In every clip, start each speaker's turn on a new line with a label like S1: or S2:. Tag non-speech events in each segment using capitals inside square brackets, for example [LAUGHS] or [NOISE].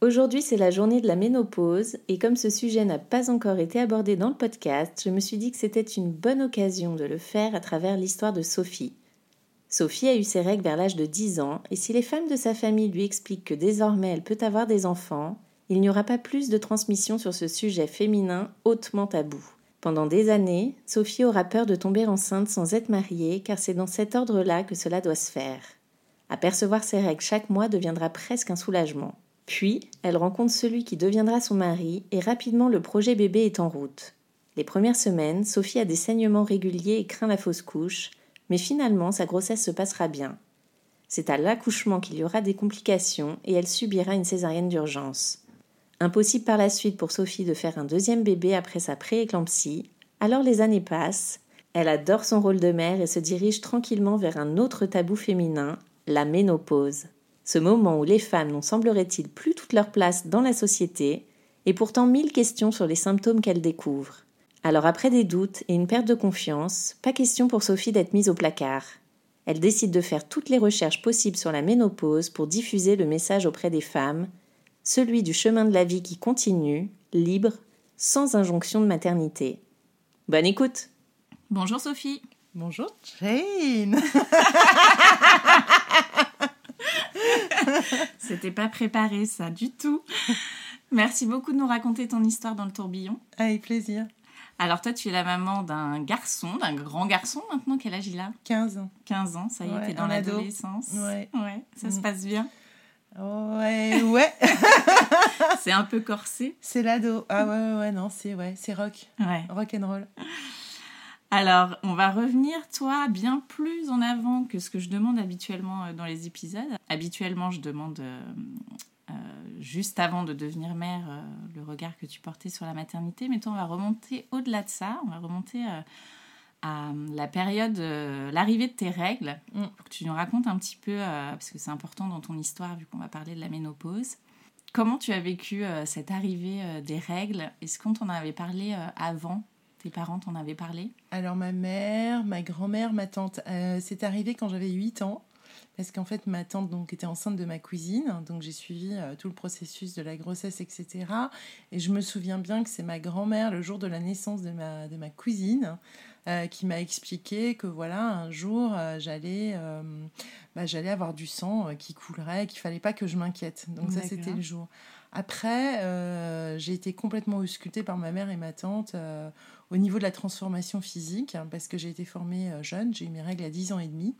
S1: Aujourd'hui, c'est la journée de la ménopause et comme ce sujet n'a pas encore été abordé dans le podcast, je me suis dit que c'était une bonne occasion de le faire à travers l'histoire de Sophie. Sophie a eu ses règles vers l'âge de 10 ans et si les femmes de sa famille lui expliquent que désormais elle peut avoir des enfants, il n'y aura pas plus de transmission sur ce sujet féminin hautement tabou. Pendant des années, Sophie aura peur de tomber enceinte sans être mariée car c'est dans cet ordre-là que cela doit se faire. Apercevoir ses règles chaque mois deviendra presque un soulagement. Puis, elle rencontre celui qui deviendra son mari et rapidement le projet bébé est en route. Les premières semaines, Sophie a des saignements réguliers et craint la fausse couche, mais finalement sa grossesse se passera bien. C'est à l'accouchement qu'il y aura des complications et elle subira une césarienne d'urgence. Impossible par la suite pour Sophie de faire un deuxième bébé après sa prééclampsie, alors les années passent, elle adore son rôle de mère et se dirige tranquillement vers un autre tabou féminin, la ménopause. Ce moment où les femmes n'ont semblerait-il plus toute leur place dans la société, et pourtant mille questions sur les symptômes qu'elles découvrent. Alors après des doutes et une perte de confiance, pas question pour Sophie d'être mise au placard. Elle décide de faire toutes les recherches possibles sur la ménopause pour diffuser le message auprès des femmes, celui du chemin de la vie qui continue, libre, sans injonction de maternité. Bonne écoute Bonjour Sophie
S2: Bonjour Jane [LAUGHS] [LAUGHS]
S3: C'était pas préparé ça du tout. Merci beaucoup de nous raconter ton histoire dans le tourbillon.
S2: Avec plaisir.
S3: Alors toi, tu es la maman d'un garçon, d'un grand garçon maintenant. Quel âge il a?
S2: 15 ans.
S3: 15 ans, ça y est,
S2: Ouais,
S3: t'es dans l'adolescence.
S2: Ouais.
S3: Ouais, ça se
S2: Mm.
S3: passe bien.
S2: Ouais, ouais. [LAUGHS]
S3: C'est un peu corsé.
S2: c'est l'ado. Ah ouais, ouais, ouais, non, c'est ouais, c'est rock.
S3: Ouais.
S2: Rock and roll.
S3: Alors, on va revenir, toi, bien plus en avant que ce que je demande habituellement euh, dans les épisodes. Habituellement, je demande, euh, euh, juste avant de devenir mère, euh, le regard que tu portais sur la maternité. Mais toi, on va remonter au-delà de ça. On va remonter à la période, l'arrivée de tes règles,
S2: Mm.
S3: pour que tu nous racontes un petit peu, parce que c'est important dans ton histoire, vu qu'on va parler de la ménopause. Comment tu as vécu cette arrivée des règles? Est-ce qu'on t'en avait parlé avant? Tes parents t'en avaient parlé?
S2: Alors ma mère, ma grand-mère, ma tante, euh, c'est arrivé quand j'avais 8 ans. Parce qu'en fait, ma tante donc, était enceinte de ma cousine, donc j'ai suivi euh, tout le processus de la grossesse, etc. Et je me souviens bien que c'est ma grand-mère, le jour de la naissance de ma, de ma cousine, euh, qui m'a expliqué que voilà, un jour, euh, j'allais bah, j'allais avoir du sang qui coulerait, qu'il fallait pas que je m'inquiète. Donc ça, c'était le jour. Après, j'ai été complètement auscultée par ma mère et ma tante au niveau de la transformation physique, hein, parce que j'ai été formée euh, jeune, j'ai eu mes règles à 10 ans et demi.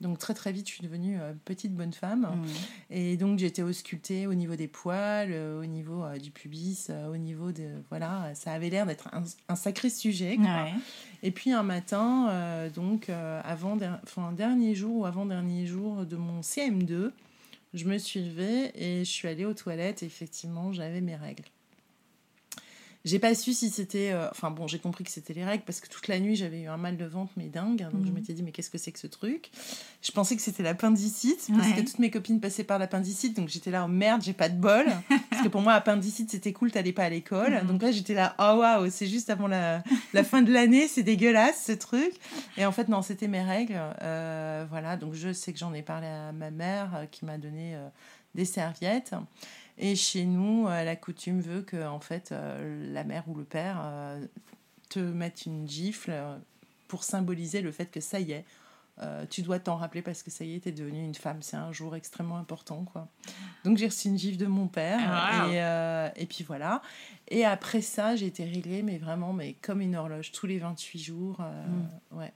S2: Donc très très vite, je suis devenue euh, petite bonne femme.
S3: Mhm.
S2: Et donc j'ai été auscultée au niveau des poils, euh, au niveau du pubis, au niveau de... Voilà, ça avait l'air d'être un, un sacré sujet. quoi.
S3: Ouais.
S2: Et puis un matin, euh, donc euh, avant, der- enfin, un dernier jour ou avant dernier jour de mon CM2, je me suis levée et je suis allée aux toilettes. Et effectivement, j'avais mes règles. J'ai pas su si c'était. euh, Enfin bon, j'ai compris que c'était les règles parce que toute la nuit j'avais eu un mal de ventre, mais dingue. Donc je
S3: Mhm.
S2: m'étais dit, mais qu'est-ce que c'est que ce truc? Je pensais que c'était l'appendicite parce
S3: Ouais.
S2: que toutes mes copines passaient par l'appendicite. Donc j'étais là, oh merde, j'ai pas de bol. [LAUGHS] parce que pour moi, appendicite c'était cool, t'allais pas à l'école.
S3: Mhm.
S2: Donc là j'étais là, oh waouh, c'est juste avant la, la fin de l'année, c'est dégueulasse ce truc. Et en fait, non, c'était mes règles. Euh, voilà, donc je sais que j'en ai parlé à ma mère euh, qui m'a donné euh, des serviettes. Et chez nous, euh, la coutume veut que en fait, euh, la mère ou le père euh, te mette une gifle pour symboliser le fait que ça y est, euh, tu dois t'en rappeler parce que ça y est, t'es devenue une femme. C'est un jour extrêmement important, quoi. Donc j'ai reçu une gifle de mon père.
S3: Ah,
S2: et, euh, et puis voilà. Et après ça, j'ai été réglée, mais vraiment, mais comme une horloge, tous les 28 jours. euh,
S3: Mm.
S2: Ouais.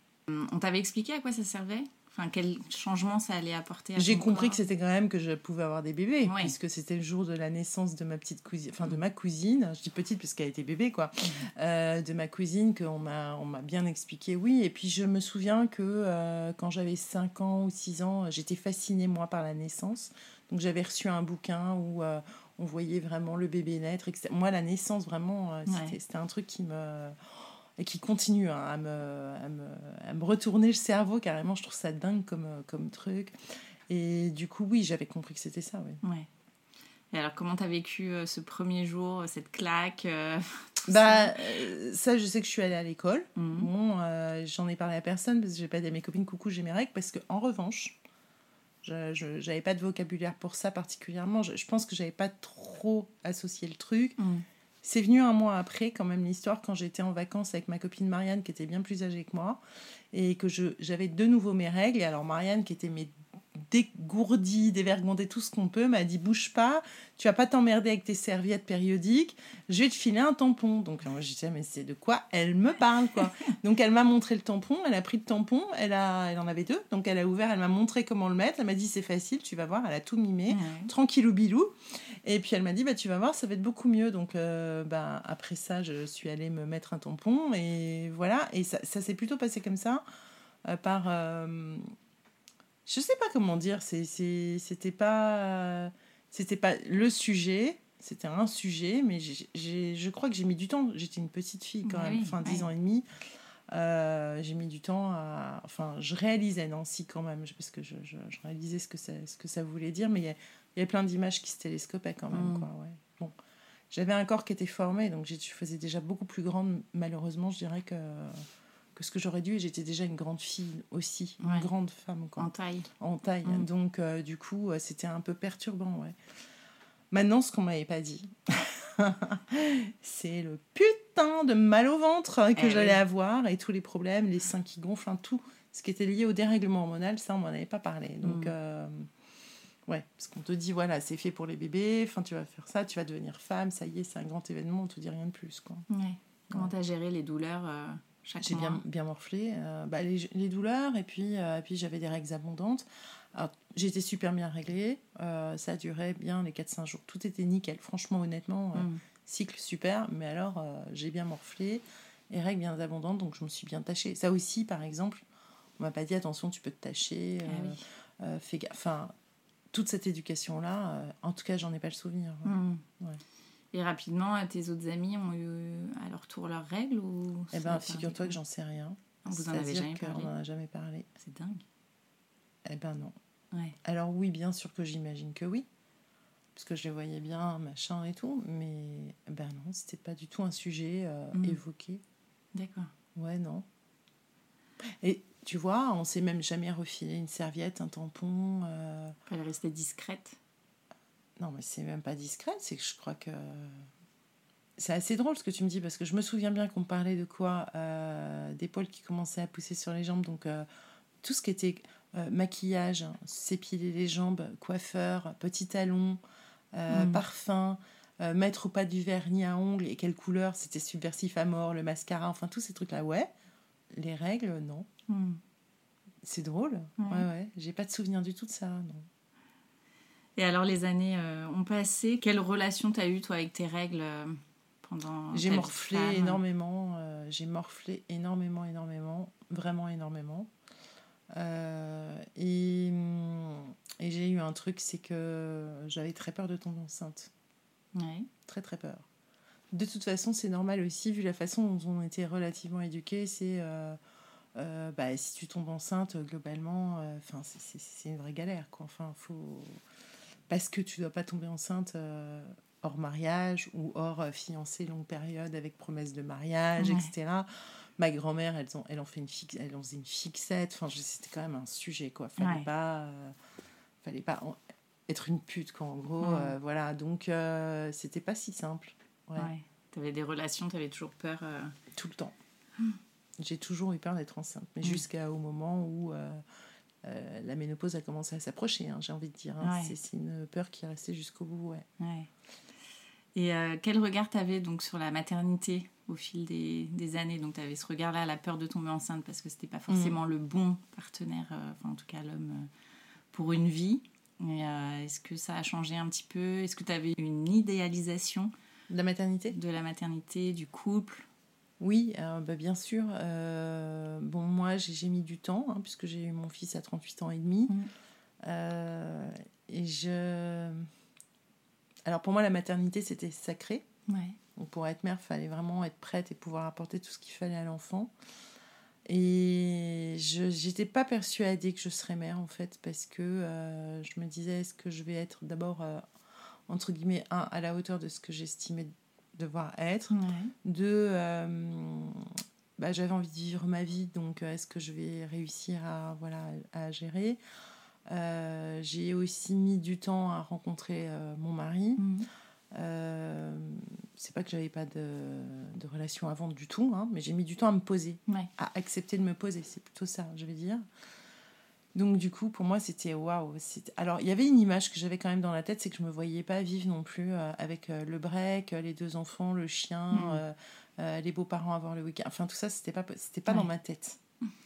S3: On t'avait expliqué à quoi ça servait? Enfin, quel changement ça allait apporter à
S2: J'ai compris
S3: corps
S2: que c'était quand même que je pouvais avoir des bébés,
S3: Ouais.
S2: puisque c'était le jour de la naissance de ma petite cousine, enfin de ma cousine, je dis petite parce qu'elle était bébé, quoi, euh, de ma cousine, qu'on m'a, on m'a bien expliqué, oui. Et puis je me souviens que euh, quand j'avais 5 ans ou 6 ans, j'étais fascinée, moi, par la naissance. Donc j'avais reçu un bouquin où euh, on voyait vraiment le bébé naître. etc. Moi, la naissance, vraiment, c'était,
S3: Ouais.
S2: c'était un truc qui me et qui continue hein, à, me, à, me, à me retourner le cerveau carrément. Je trouve ça dingue comme, euh, comme truc. Et du coup, oui, j'avais compris que c'était ça. Oui.
S3: Ouais. Et alors, comment t'as vécu euh, ce premier jour, euh, cette claque euh, [LAUGHS]
S2: Bah, euh, ça, je sais que je suis allée à l'école.
S3: Mhm.
S2: Bon, j'en ai parlé à personne parce que j'ai pas dit à mes copines coucou, j'ai mes règles. Parce que en revanche, je j'avais pas de vocabulaire pour ça particulièrement. Je, je pense que j'avais pas trop associé le truc.
S3: Mhm.
S2: C'est venu un mois après, quand même, l'histoire, quand j'étais en vacances avec ma copine Marianne, qui était bien plus âgée que moi, et que j'avais de nouveau mes règles. Et alors, Marianne, qui était mais dégourdie, dévergondée, tout ce qu'on peut, m'a dit bouge pas, tu vas pas t'emmerder avec tes serviettes périodiques, je vais te filer un tampon. Donc, moi, je disais, mais c'est de quoi elle me parle, quoi. [LAUGHS] donc, elle m'a montré le tampon, elle a pris le tampon, elle, a, elle en avait deux, donc elle a ouvert, elle m'a montré comment le mettre, elle m'a dit, c'est facile, tu vas voir, elle a tout mimé
S3: Ouais.
S2: tranquillou bilou. Et puis elle m'a dit, bah, tu vas voir, ça va être beaucoup mieux. Donc euh, bah, après ça, je suis allée me mettre un tampon. Et voilà, et ça, ça s'est plutôt passé comme ça. euh, par... euh, je sais pas comment dire, c'était pas, c'était pas le sujet. C'était un sujet, mais j'ai- je crois que j'ai mis du temps. J'étais une petite fille quand même,
S3: oui,
S2: enfin 10
S3: ouais.
S2: ans et demi. Euh, j'ai mis du temps à. Enfin, je réalisais Nancy quand même, parce que je, je- je réalisais ce que, ça, ce que ça voulait dire, mais il y, y avait plein d'images qui se télescopaient quand même.
S3: Mm.
S2: Quoi, ouais. bon. J'avais un corps qui était formé, donc je faisais déjà beaucoup plus grande, malheureusement, je dirais, que, que ce que j'aurais dû. Et j'étais déjà une grande fille aussi,
S3: Ouais.
S2: une grande femme. Quoi
S3: En taille.
S2: en taille.
S3: Mm.
S2: Donc, euh, du coup, euh, c'était un peu perturbant, ouais. Maintenant, ce qu'on m'avait pas dit, [LAUGHS] c'est le putain de mal au ventre que
S3: Eh
S2: j'allais
S3: oui.
S2: avoir et tous les problèmes, les seins qui gonflent, enfin, tout ce qui était lié au dérèglement hormonal, ça, on m'en avait pas parlé. Donc,
S3: Mm.
S2: euh, ouais, parce qu'on te dit, voilà, c'est fait pour les bébés, enfin, tu vas faire ça, tu vas devenir femme, ça y est, c'est un grand événement, on te dit rien de plus, quoi.
S3: Ouais. Comment t'as géré les douleurs euh,
S2: J'ai bien, bien morflé. euh, bah, les, les douleurs, et puis, euh, et puis j'avais des règles abondantes. J'étais super bien réglée. euh, ça duré bien les 4-5 jours. Tout était nickel. Franchement, honnêtement,
S3: Mm.
S2: cycle super. Mais alors, j'ai bien morflé. Et règles bien abondantes, donc je me suis bien tachée. Ça aussi, par exemple, on m'a pas dit attention, tu peux te tacher.
S3: Ah oui.
S2: fais gaffe. Enfin, toute cette éducation-là, en tout cas, j'en ai pas le souvenir.
S3: Mm.
S2: Ouais.
S3: Et rapidement, tes autres amis ont eu à leur tour leurs règles ou
S2: Eh ben, figure-toi que j'en sais rien.
S3: Vous en avez jamais parlé
S2: n'en a jamais parlé.
S3: C'est dingue.
S2: Eh ben non.
S3: Ouais.
S2: Alors oui, bien sûr que j'imagine que oui, parce que je les voyais bien, machin et tout, mais ben non, c'était pas du tout un sujet euh,
S3: Mm.
S2: évoqué.
S3: D'accord.
S2: Ouais, non. Et tu vois, on s'est même jamais refilé une serviette, un tampon. euh,
S3: Elle est restée discrète.
S2: Non, mais c'est même pas discret, c'est que je crois que. C'est assez drôle ce que tu me dis, parce que je me souviens bien qu'on parlait de quoi euh, D'épaule qui commençaient à pousser sur les jambes, donc euh, tout ce qui était euh, maquillage, s'épiler les jambes, coiffeur, petit talon, euh,
S3: Mm.
S2: parfum, mettre ou pas du vernis à ongles et quelle couleur, c'était subversif à mort, le mascara, enfin tous ces trucs-là, ouais. Les règles, non.
S3: Mm.
S2: C'est drôle.
S3: Ouais.
S2: Ouais, ouais. J'ai pas de souvenir du tout de ça, non.
S3: Et alors, les années euh, ont passé. Quelle relation t'as eu, toi, avec tes règles euh, pendant
S2: J'ai morflé
S3: femme?
S2: énormément, euh, j'ai morflé énormément, énormément, vraiment énormément. Euh, et et j'ai eu un truc, c'est que j'avais très peur de tomber enceinte.
S3: Ouais.
S2: Très, très peur. De toute façon, c'est normal aussi, vu la façon dont on était relativement éduqués, c'est... euh, bah, si tu tombes enceinte, globalement, enfin c'est une vraie galère. Quoi. Enfin, faut... Parce que tu dois pas tomber enceinte euh, hors mariage ou hors euh, fiancée longue période avec promesse de mariage,
S3: Ouais.
S2: etc. Ma grand-mère, elles ont, elles ont fait une fixe, elles ont fait une fixette. Enfin, c'était quand même un sujet, quoi. Fallait
S3: Ouais.
S2: pas, euh, fallait pas en- être une pute, quoi. En gros,
S3: Ouais.
S2: voilà. Donc, c'était pas si simple. Ouais.
S3: Ouais. T'avais des relations, t'avais toujours peur.
S2: Tout le temps. J'ai toujours eu peur d'être enceinte, mais
S3: Mm.
S2: jusqu'au moment où euh, la ménopause a commencé à s'approcher, hein, j'ai envie de dire. hein.
S3: Ouais.
S2: C'est- une peur qui est restée jusqu'au bout, ouais.
S3: Ouais. Et euh, quel regard tu avais donc sur la maternité au fil des, des années? Donc tu avais ce regard-là, la peur de tomber enceinte parce que c'était pas forcément le bon partenaire, euh, enfin en tout cas l'homme pour une vie. Est-ce que ça a changé un petit peu? Est-ce que tu avais une idéalisation
S2: La maternité?
S3: de la maternité, du couple?
S2: Oui, euh, bah, bien sûr. Euh, bon, moi, j'ai mis du temps, hein, puisque j'ai eu mon fils à 38 ans et demi.
S3: Mm.
S2: Euh, et je... Alors, pour moi, la maternité, c'était sacré.
S3: Ouais.
S2: Donc, pour être mère, il fallait vraiment être prête et pouvoir apporter tout ce qu'il fallait à l'enfant. Et je n'étais pas persuadée que je serais mère, en fait, parce que je me disais, est-ce que je vais être d'abord, entre guillemets, un, à la hauteur de ce que j'estimais devoir être
S3: Ouais.
S2: deux, euh, bah, j'avais envie de vivre ma vie, donc euh, est-ce que je vais réussir à, voilà, à gérer? Euh, J'ai aussi mis du temps à rencontrer euh, mon mari.
S3: Mhm.
S2: Euh, c'est pas que j'avais pas de, de relation avant du tout, hein, mais j'ai mis du temps à me poser,
S3: Ouais.
S2: à accepter de me poser. C'est plutôt ça, je vais dire. Donc du coup, pour moi, c'était waouh. Alors, il y avait une image que j'avais quand même dans la tête, c'est que je me voyais pas vivre non plus euh, avec euh, le break, euh, les deux enfants, le chien, euh, les beaux-parents avoir le week-end. Enfin, tout ça, c'était pas, c'était pas
S3: Ouais.
S2: dans ma tête.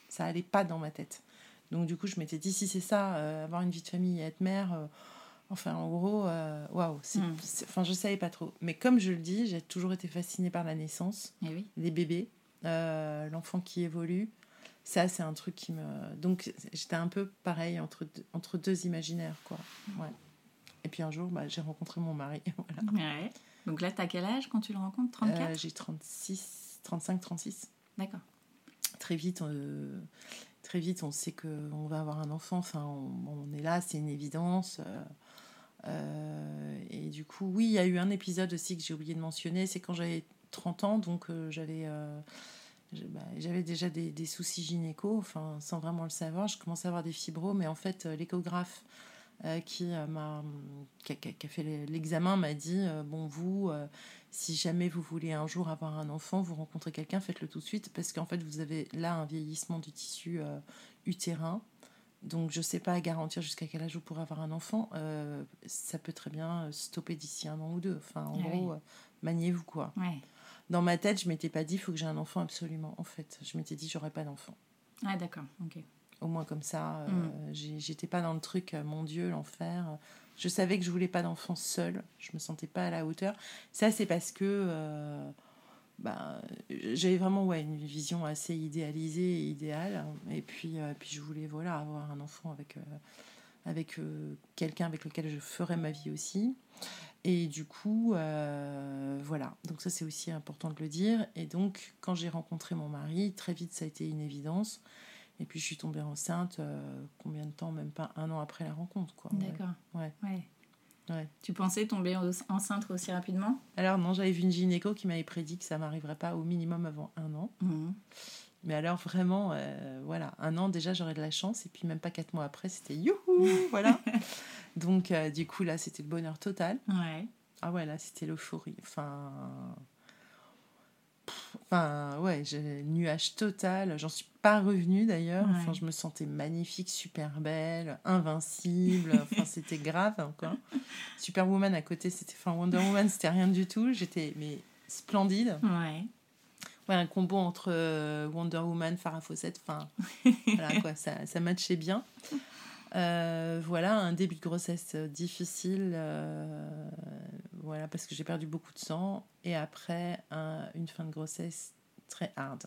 S2: Ça allait pas dans ma tête. Donc du coup, je m'étais dit, si c'est ça, avoir une vie de famille et être mère, enfin, en gros, waouh. c'est-
S3: Mhm.
S2: c'est- Enfin, je savais pas trop. Mais comme je le dis, j'ai toujours été fascinée par la naissance
S3: Eh oui.
S2: les bébés, euh, l'enfant qui évolue. Ça, c'est un truc qui me. Donc, j'étais un peu pareil entre deux, entre deux imaginaires, quoi. Ouais. Et puis un jour, bah, j'ai rencontré mon mari. [LAUGHS] Voilà.
S3: Ouais. Donc là, tu as quel âge quand tu le rencontres? 34
S2: Euh, j'ai 36, 35, 36.
S3: D'accord.
S2: Très vite, euh, très vite, on sait qu'on va avoir un enfant. Enfin, on, on est là, c'est une évidence. euh, euh, et du coup, oui, il y a eu un épisode aussi que j'ai oublié de mentionner. C'est quand j'avais 30 ans, donc j'avais. Bah, j'avais déjà des, des soucis gynéco, enfin, sans vraiment le savoir. Je commençais à avoir des fibros, mais en fait, euh, l'échographe euh, qui euh, m'a qui a, qui fait le- l'examen m'a dit euh, bon vous si jamais vous voulez un jour avoir un enfant vous rencontrez quelqu'un faites-le tout de suite parce qu'en fait vous avez là un vieillissement du tissu utérin donc je sais pas garantir jusqu'à quel âge vous pourrez avoir un enfant ça peut très bien stopper d'ici un an ou deux enfin en
S3: Ah
S2: gros
S3: oui.
S2: maniez-vous quoi
S3: Ouais.
S2: Dans ma tête je m'étais pas dit il faut que j'ai un enfant absolument en fait je m'étais dit j'aurai pas d'enfant
S3: Ah, d'accord. Ok.
S2: au moins comme ça euh,
S3: Mm.
S2: j'étais pas dans le truc euh, mon dieu l'enfer je savais que je voulais pas d'enfant seul je me sentais pas à la hauteur ça c'est parce que euh, bah, j'avais vraiment ouais, une vision assez idéalisée et idéale et puis euh, puis je voulais voilà avoir un enfant avec avec quelqu'un avec lequel je ferais ma vie aussi et du coup euh, voilà donc ça c'est aussi important de le dire et donc quand j'ai rencontré mon mari très vite ça a été une évidence et puis je suis tombée enceinte, euh, combien de temps? Même pas un an après la rencontre, quoi.
S3: D'accord.
S2: Ouais.
S3: Ouais.
S2: Ouais.
S3: Tu pensais tomber en- enceinte aussi rapidement?
S2: Alors non, j'avais vu une gynéco qui m'avait prédit que ça m'arriverait pas au minimum avant un an.
S3: Mhm.
S2: Mais alors vraiment, euh, voilà, un an déjà j'aurais de la chance et puis même pas quatre mois après c'était youhou, voilà. [LAUGHS] Donc euh, du coup là c'était le bonheur total.
S3: Ouais.
S2: Ah ouais là c'était l'euphorie. Enfin, Pff, enfin ouais, nuage total. J'en suis pas revenue d'ailleurs.
S3: Ouais.
S2: Enfin je me sentais magnifique, super belle, invincible. [LAUGHS] enfin c'était grave hein, quoi. Superwoman à côté c'était, enfin Wonder Woman c'était rien du tout. J'étais mais splendide.
S3: Ouais.
S2: Ouais, un combo entre euh, Wonder Woman, Farah Fawcett, enfin, [LAUGHS] voilà quoi, ça, ça matchait bien. Euh, voilà, un début de grossesse euh, difficile, euh, voilà, parce que j'ai perdu beaucoup de sang, et après, un- une fin de grossesse très hard.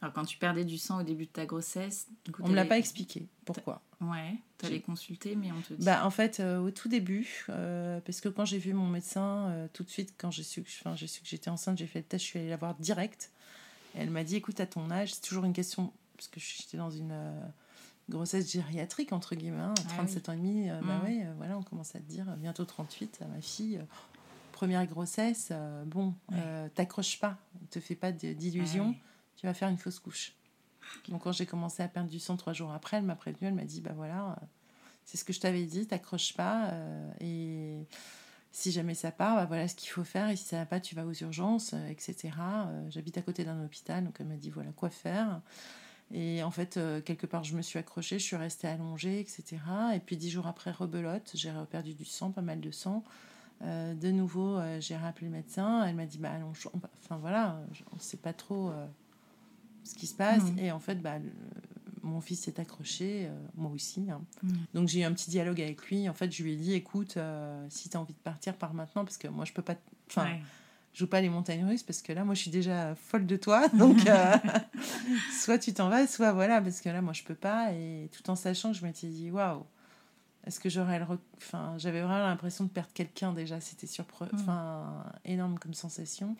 S3: Alors, quand tu perdais du sang au début de ta grossesse, du coup,
S2: On me l'a pas expliqué, pourquoi.
S3: Ouais, t'allais
S2: J'ai-
S3: consulter, mais on te dit.
S2: Bah, en fait, euh, au tout début, euh, parce que quand j'ai vu mon médecin, euh, tout de suite, quand j'ai su que, j'ai su que j'étais enceinte, j'ai fait le test, je suis allée la voir direct. Et elle m'a dit, écoute, à ton âge, c'est toujours une question, parce que j'étais dans une grossesse gériatrique, entre guillemets, hein,
S3: Ah
S2: 37 ans et demi, euh, bah
S3: Mm.
S2: ouais, euh, voilà, on commence à te dire, euh, bientôt 38, à ma fille, première grossesse, bon,
S3: Ouais.
S2: t'accroches pas, te fais pas
S3: Ah
S2: d'illusions, tu vas faire une fausse couche. Donc quand j'ai commencé à perdre du sang trois jours après, elle m'a prévenue, elle m'a dit, bah voilà, c'est ce que je t'avais dit, t'accroches pas. et si jamais ça part, bah, voilà ce qu'il faut faire. Et si ça va pas, tu vas aux urgences, etc. J'habite à côté d'un hôpital, donc elle m'a dit voilà quoi faire. Et en fait, euh, quelque part, je me suis accrochée, je suis restée allongée, etc. Et puis dix jours après, rebelote, j'ai perdu du sang, pas mal de sang. Euh, de nouveau, euh, j'ai rappelé le médecin. Elle m'a dit bah allons, on- enfin voilà, on ne sait pas trop ce qui se passe.
S3: Mhm.
S2: Et en fait, bah, le- mon fils s'est accroché, moi aussi. hein.
S3: Mhm.
S2: Donc j'ai eu un petit dialogue avec lui. En fait, je lui ai dit écoute, si tu as envie de partir, pars maintenant, parce que moi, je peux pas. t- Enfin,
S3: Ouais.
S2: Je joue pas les montagnes russes parce que là, moi, je suis déjà folle de toi. [LAUGHS] Donc, euh, [LAUGHS] soit tu t'en vas, soit voilà, parce que là, moi, je peux pas. Et tout en sachant que je m'étais dit, waouh, est-ce que j'aurais le. rec- Enfin, j'avais vraiment l'impression de perdre quelqu'un déjà. C'était surprenant.
S3: Mm.
S2: Enfin, énorme comme sensation.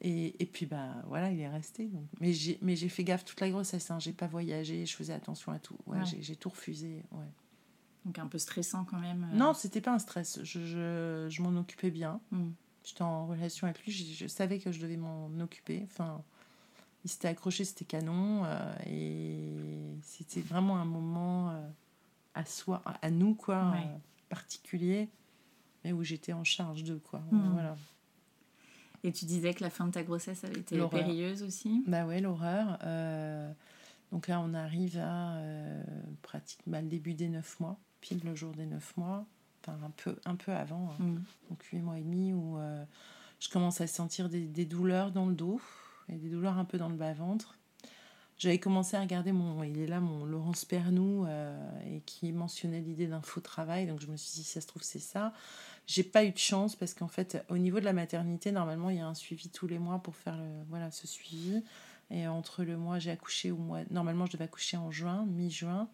S2: Et, et puis, bah voilà, il est resté. Donc. Mais j'ai mais j'ai fait gaffe toute la grossesse. Hein. J'ai pas voyagé, je faisais attention à tout. Ouais, j'ai tout refusé. Ouais.
S3: Donc un peu stressant quand même. euh.
S2: Non, c'était pas un stress. Je, je, je m'en occupais bien.
S3: Mm.
S2: J'étais en relation avec lui, je, je savais que je devais m'en occuper. Enfin, il s'était accroché, c'était canon. euh, et c'était vraiment un moment euh, à soi, à nous, quoi,
S3: Ouais.
S2: euh, particulier, mais où j'étais en charge d'eux, quoi.
S3: Mhm.
S2: Voilà.
S3: Et tu disais que la fin de ta grossesse avait été périlleuse aussi?
S2: Bah ouais, l'horreur. donc là, on arrive à pratiquement bah, le début des neuf mois, pile le jour des neuf mois, enfin un peu, un peu avant. hein.
S3: Mm.
S2: donc 8 mois et demi, où euh, je commence à sentir des, des douleurs dans le dos et des douleurs un peu dans le bas-ventre. J'avais commencé à regarder mon, il est là, mon Laurence Pernou, euh, et qui mentionnait l'idée d'un faux travail. Donc je me suis dit, si ça se trouve, c'est ça. J'ai pas eu de chance parce qu'en fait, au niveau de la maternité, normalement, il y a un suivi tous les mois pour faire le, voilà, ce suivi. Et entre le mois, j'ai accouché au mois. Normalement, je devais accoucher en juin, mi-juin.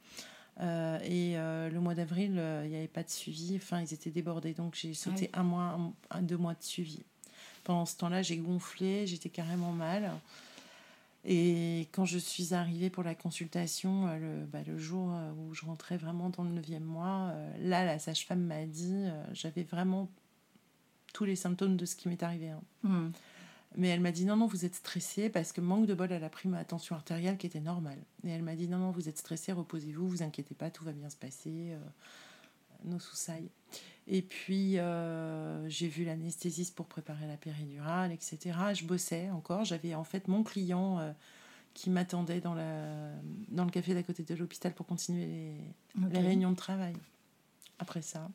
S2: Euh, et euh, le mois d'avril, euh, il n'y avait pas de suivi. Enfin, ils étaient débordés. Donc, j'ai sauté un mois, un, deux mois de suivi. Pendant ce temps-là, j'ai gonflé, j'étais carrément mal. Et quand je suis arrivée pour la consultation, le, bah, le jour où je rentrais vraiment dans le neuvième mois, là, la sage-femme m'a dit, j'avais vraiment tous les symptômes de ce qui m'est arrivé. hein.
S3: Mm.
S2: Mais elle m'a dit non, non, vous êtes stressée parce que manque de bol, elle a pris ma tension artérielle qui était normale. Et elle m'a dit non, non, vous êtes stressée, reposez-vous, vous inquiétez pas, tout va bien se passer. Euh, nos soussailles. Et puis, euh, j'ai vu l'anesthésiste pour préparer la péridurale, etc. Je bossais encore. J'avais en fait mon client euh, qui m'attendait dans, la, dans le café d'à côté de l'hôpital pour continuer les réunions de travail. Après ça,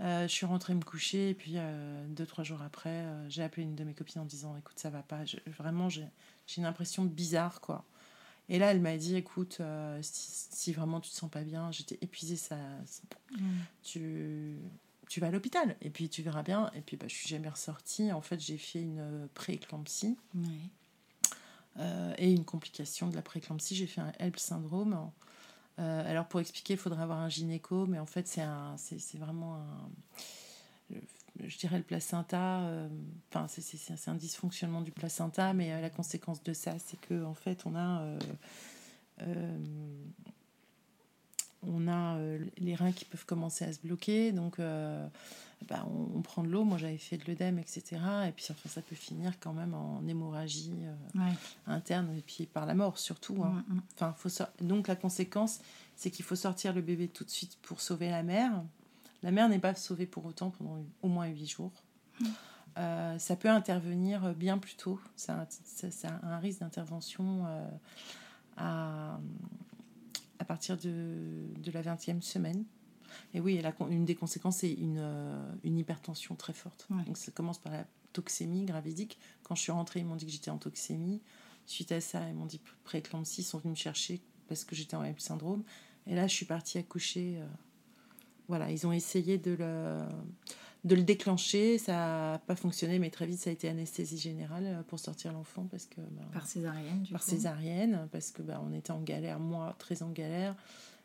S2: Euh, je suis rentrée me coucher et puis euh, deux, trois jours après, euh, j'ai appelé une de mes copines en disant écoute, ça va pas. Je- vraiment, j'ai une impression bizarre, quoi. Et là, elle m'a dit écoute, si, si vraiment tu te sens pas bien, j'étais épuisée, ça,
S3: Mm.
S2: tu, tu vas à l'hôpital et puis tu verras bien. Et puis, bah, je suis jamais ressortie. En fait, j'ai fait une pré-éclampsie. Euh, et une complication de la prééclampsie, j'ai fait un HELP syndrome. Euh, alors pour expliquer, il faudrait avoir un gynéco, mais en fait c'est un, c'est, vraiment un, je dirais le placenta. euh, Enfin c'est, un dysfonctionnement du placenta, mais euh, la conséquence de ça, c'est que en fait on a on a euh, les reins qui peuvent commencer à se bloquer, donc euh, bah, on, on prend de l'eau. Moi j'avais fait de l'œdème, etc. Et puis enfin, ça peut finir quand même en hémorragie. euh,
S3: Ouais.
S2: interne et puis par la mort surtout. hein.
S3: Mm, mm.
S2: Enfin, faut Donc la conséquence, c'est qu'il faut sortir le bébé tout de suite pour sauver la mère. La mère n'est pas sauvée pour autant pendant au moins huit jours. Euh, ça peut intervenir bien plus tôt. Ça, ça- ça a un risque d'intervention euh, à, à partir de, de la 20e semaine. Et oui, une des conséquences, c'est une, euh, une hypertension très forte.
S3: Ouais.
S2: Donc ça commence par la toxémie gravidique. Quand je suis rentrée, ils m'ont dit que j'étais en toxémie. Suite à ça, ils m'ont dit prééclampsie, ils sont venus me chercher parce que j'étais en syndrome. Et là, je suis partie accoucher. euh, voilà, ils ont essayé de le, de le déclencher. Ça n'a pas fonctionné, mais très vite, ça a été anesthésie générale euh, pour sortir l'enfant parce que bah,
S3: Par césarienne, du
S2: par
S3: coup.
S2: césarienne, parce que bah, on était en galère, moi très en galère,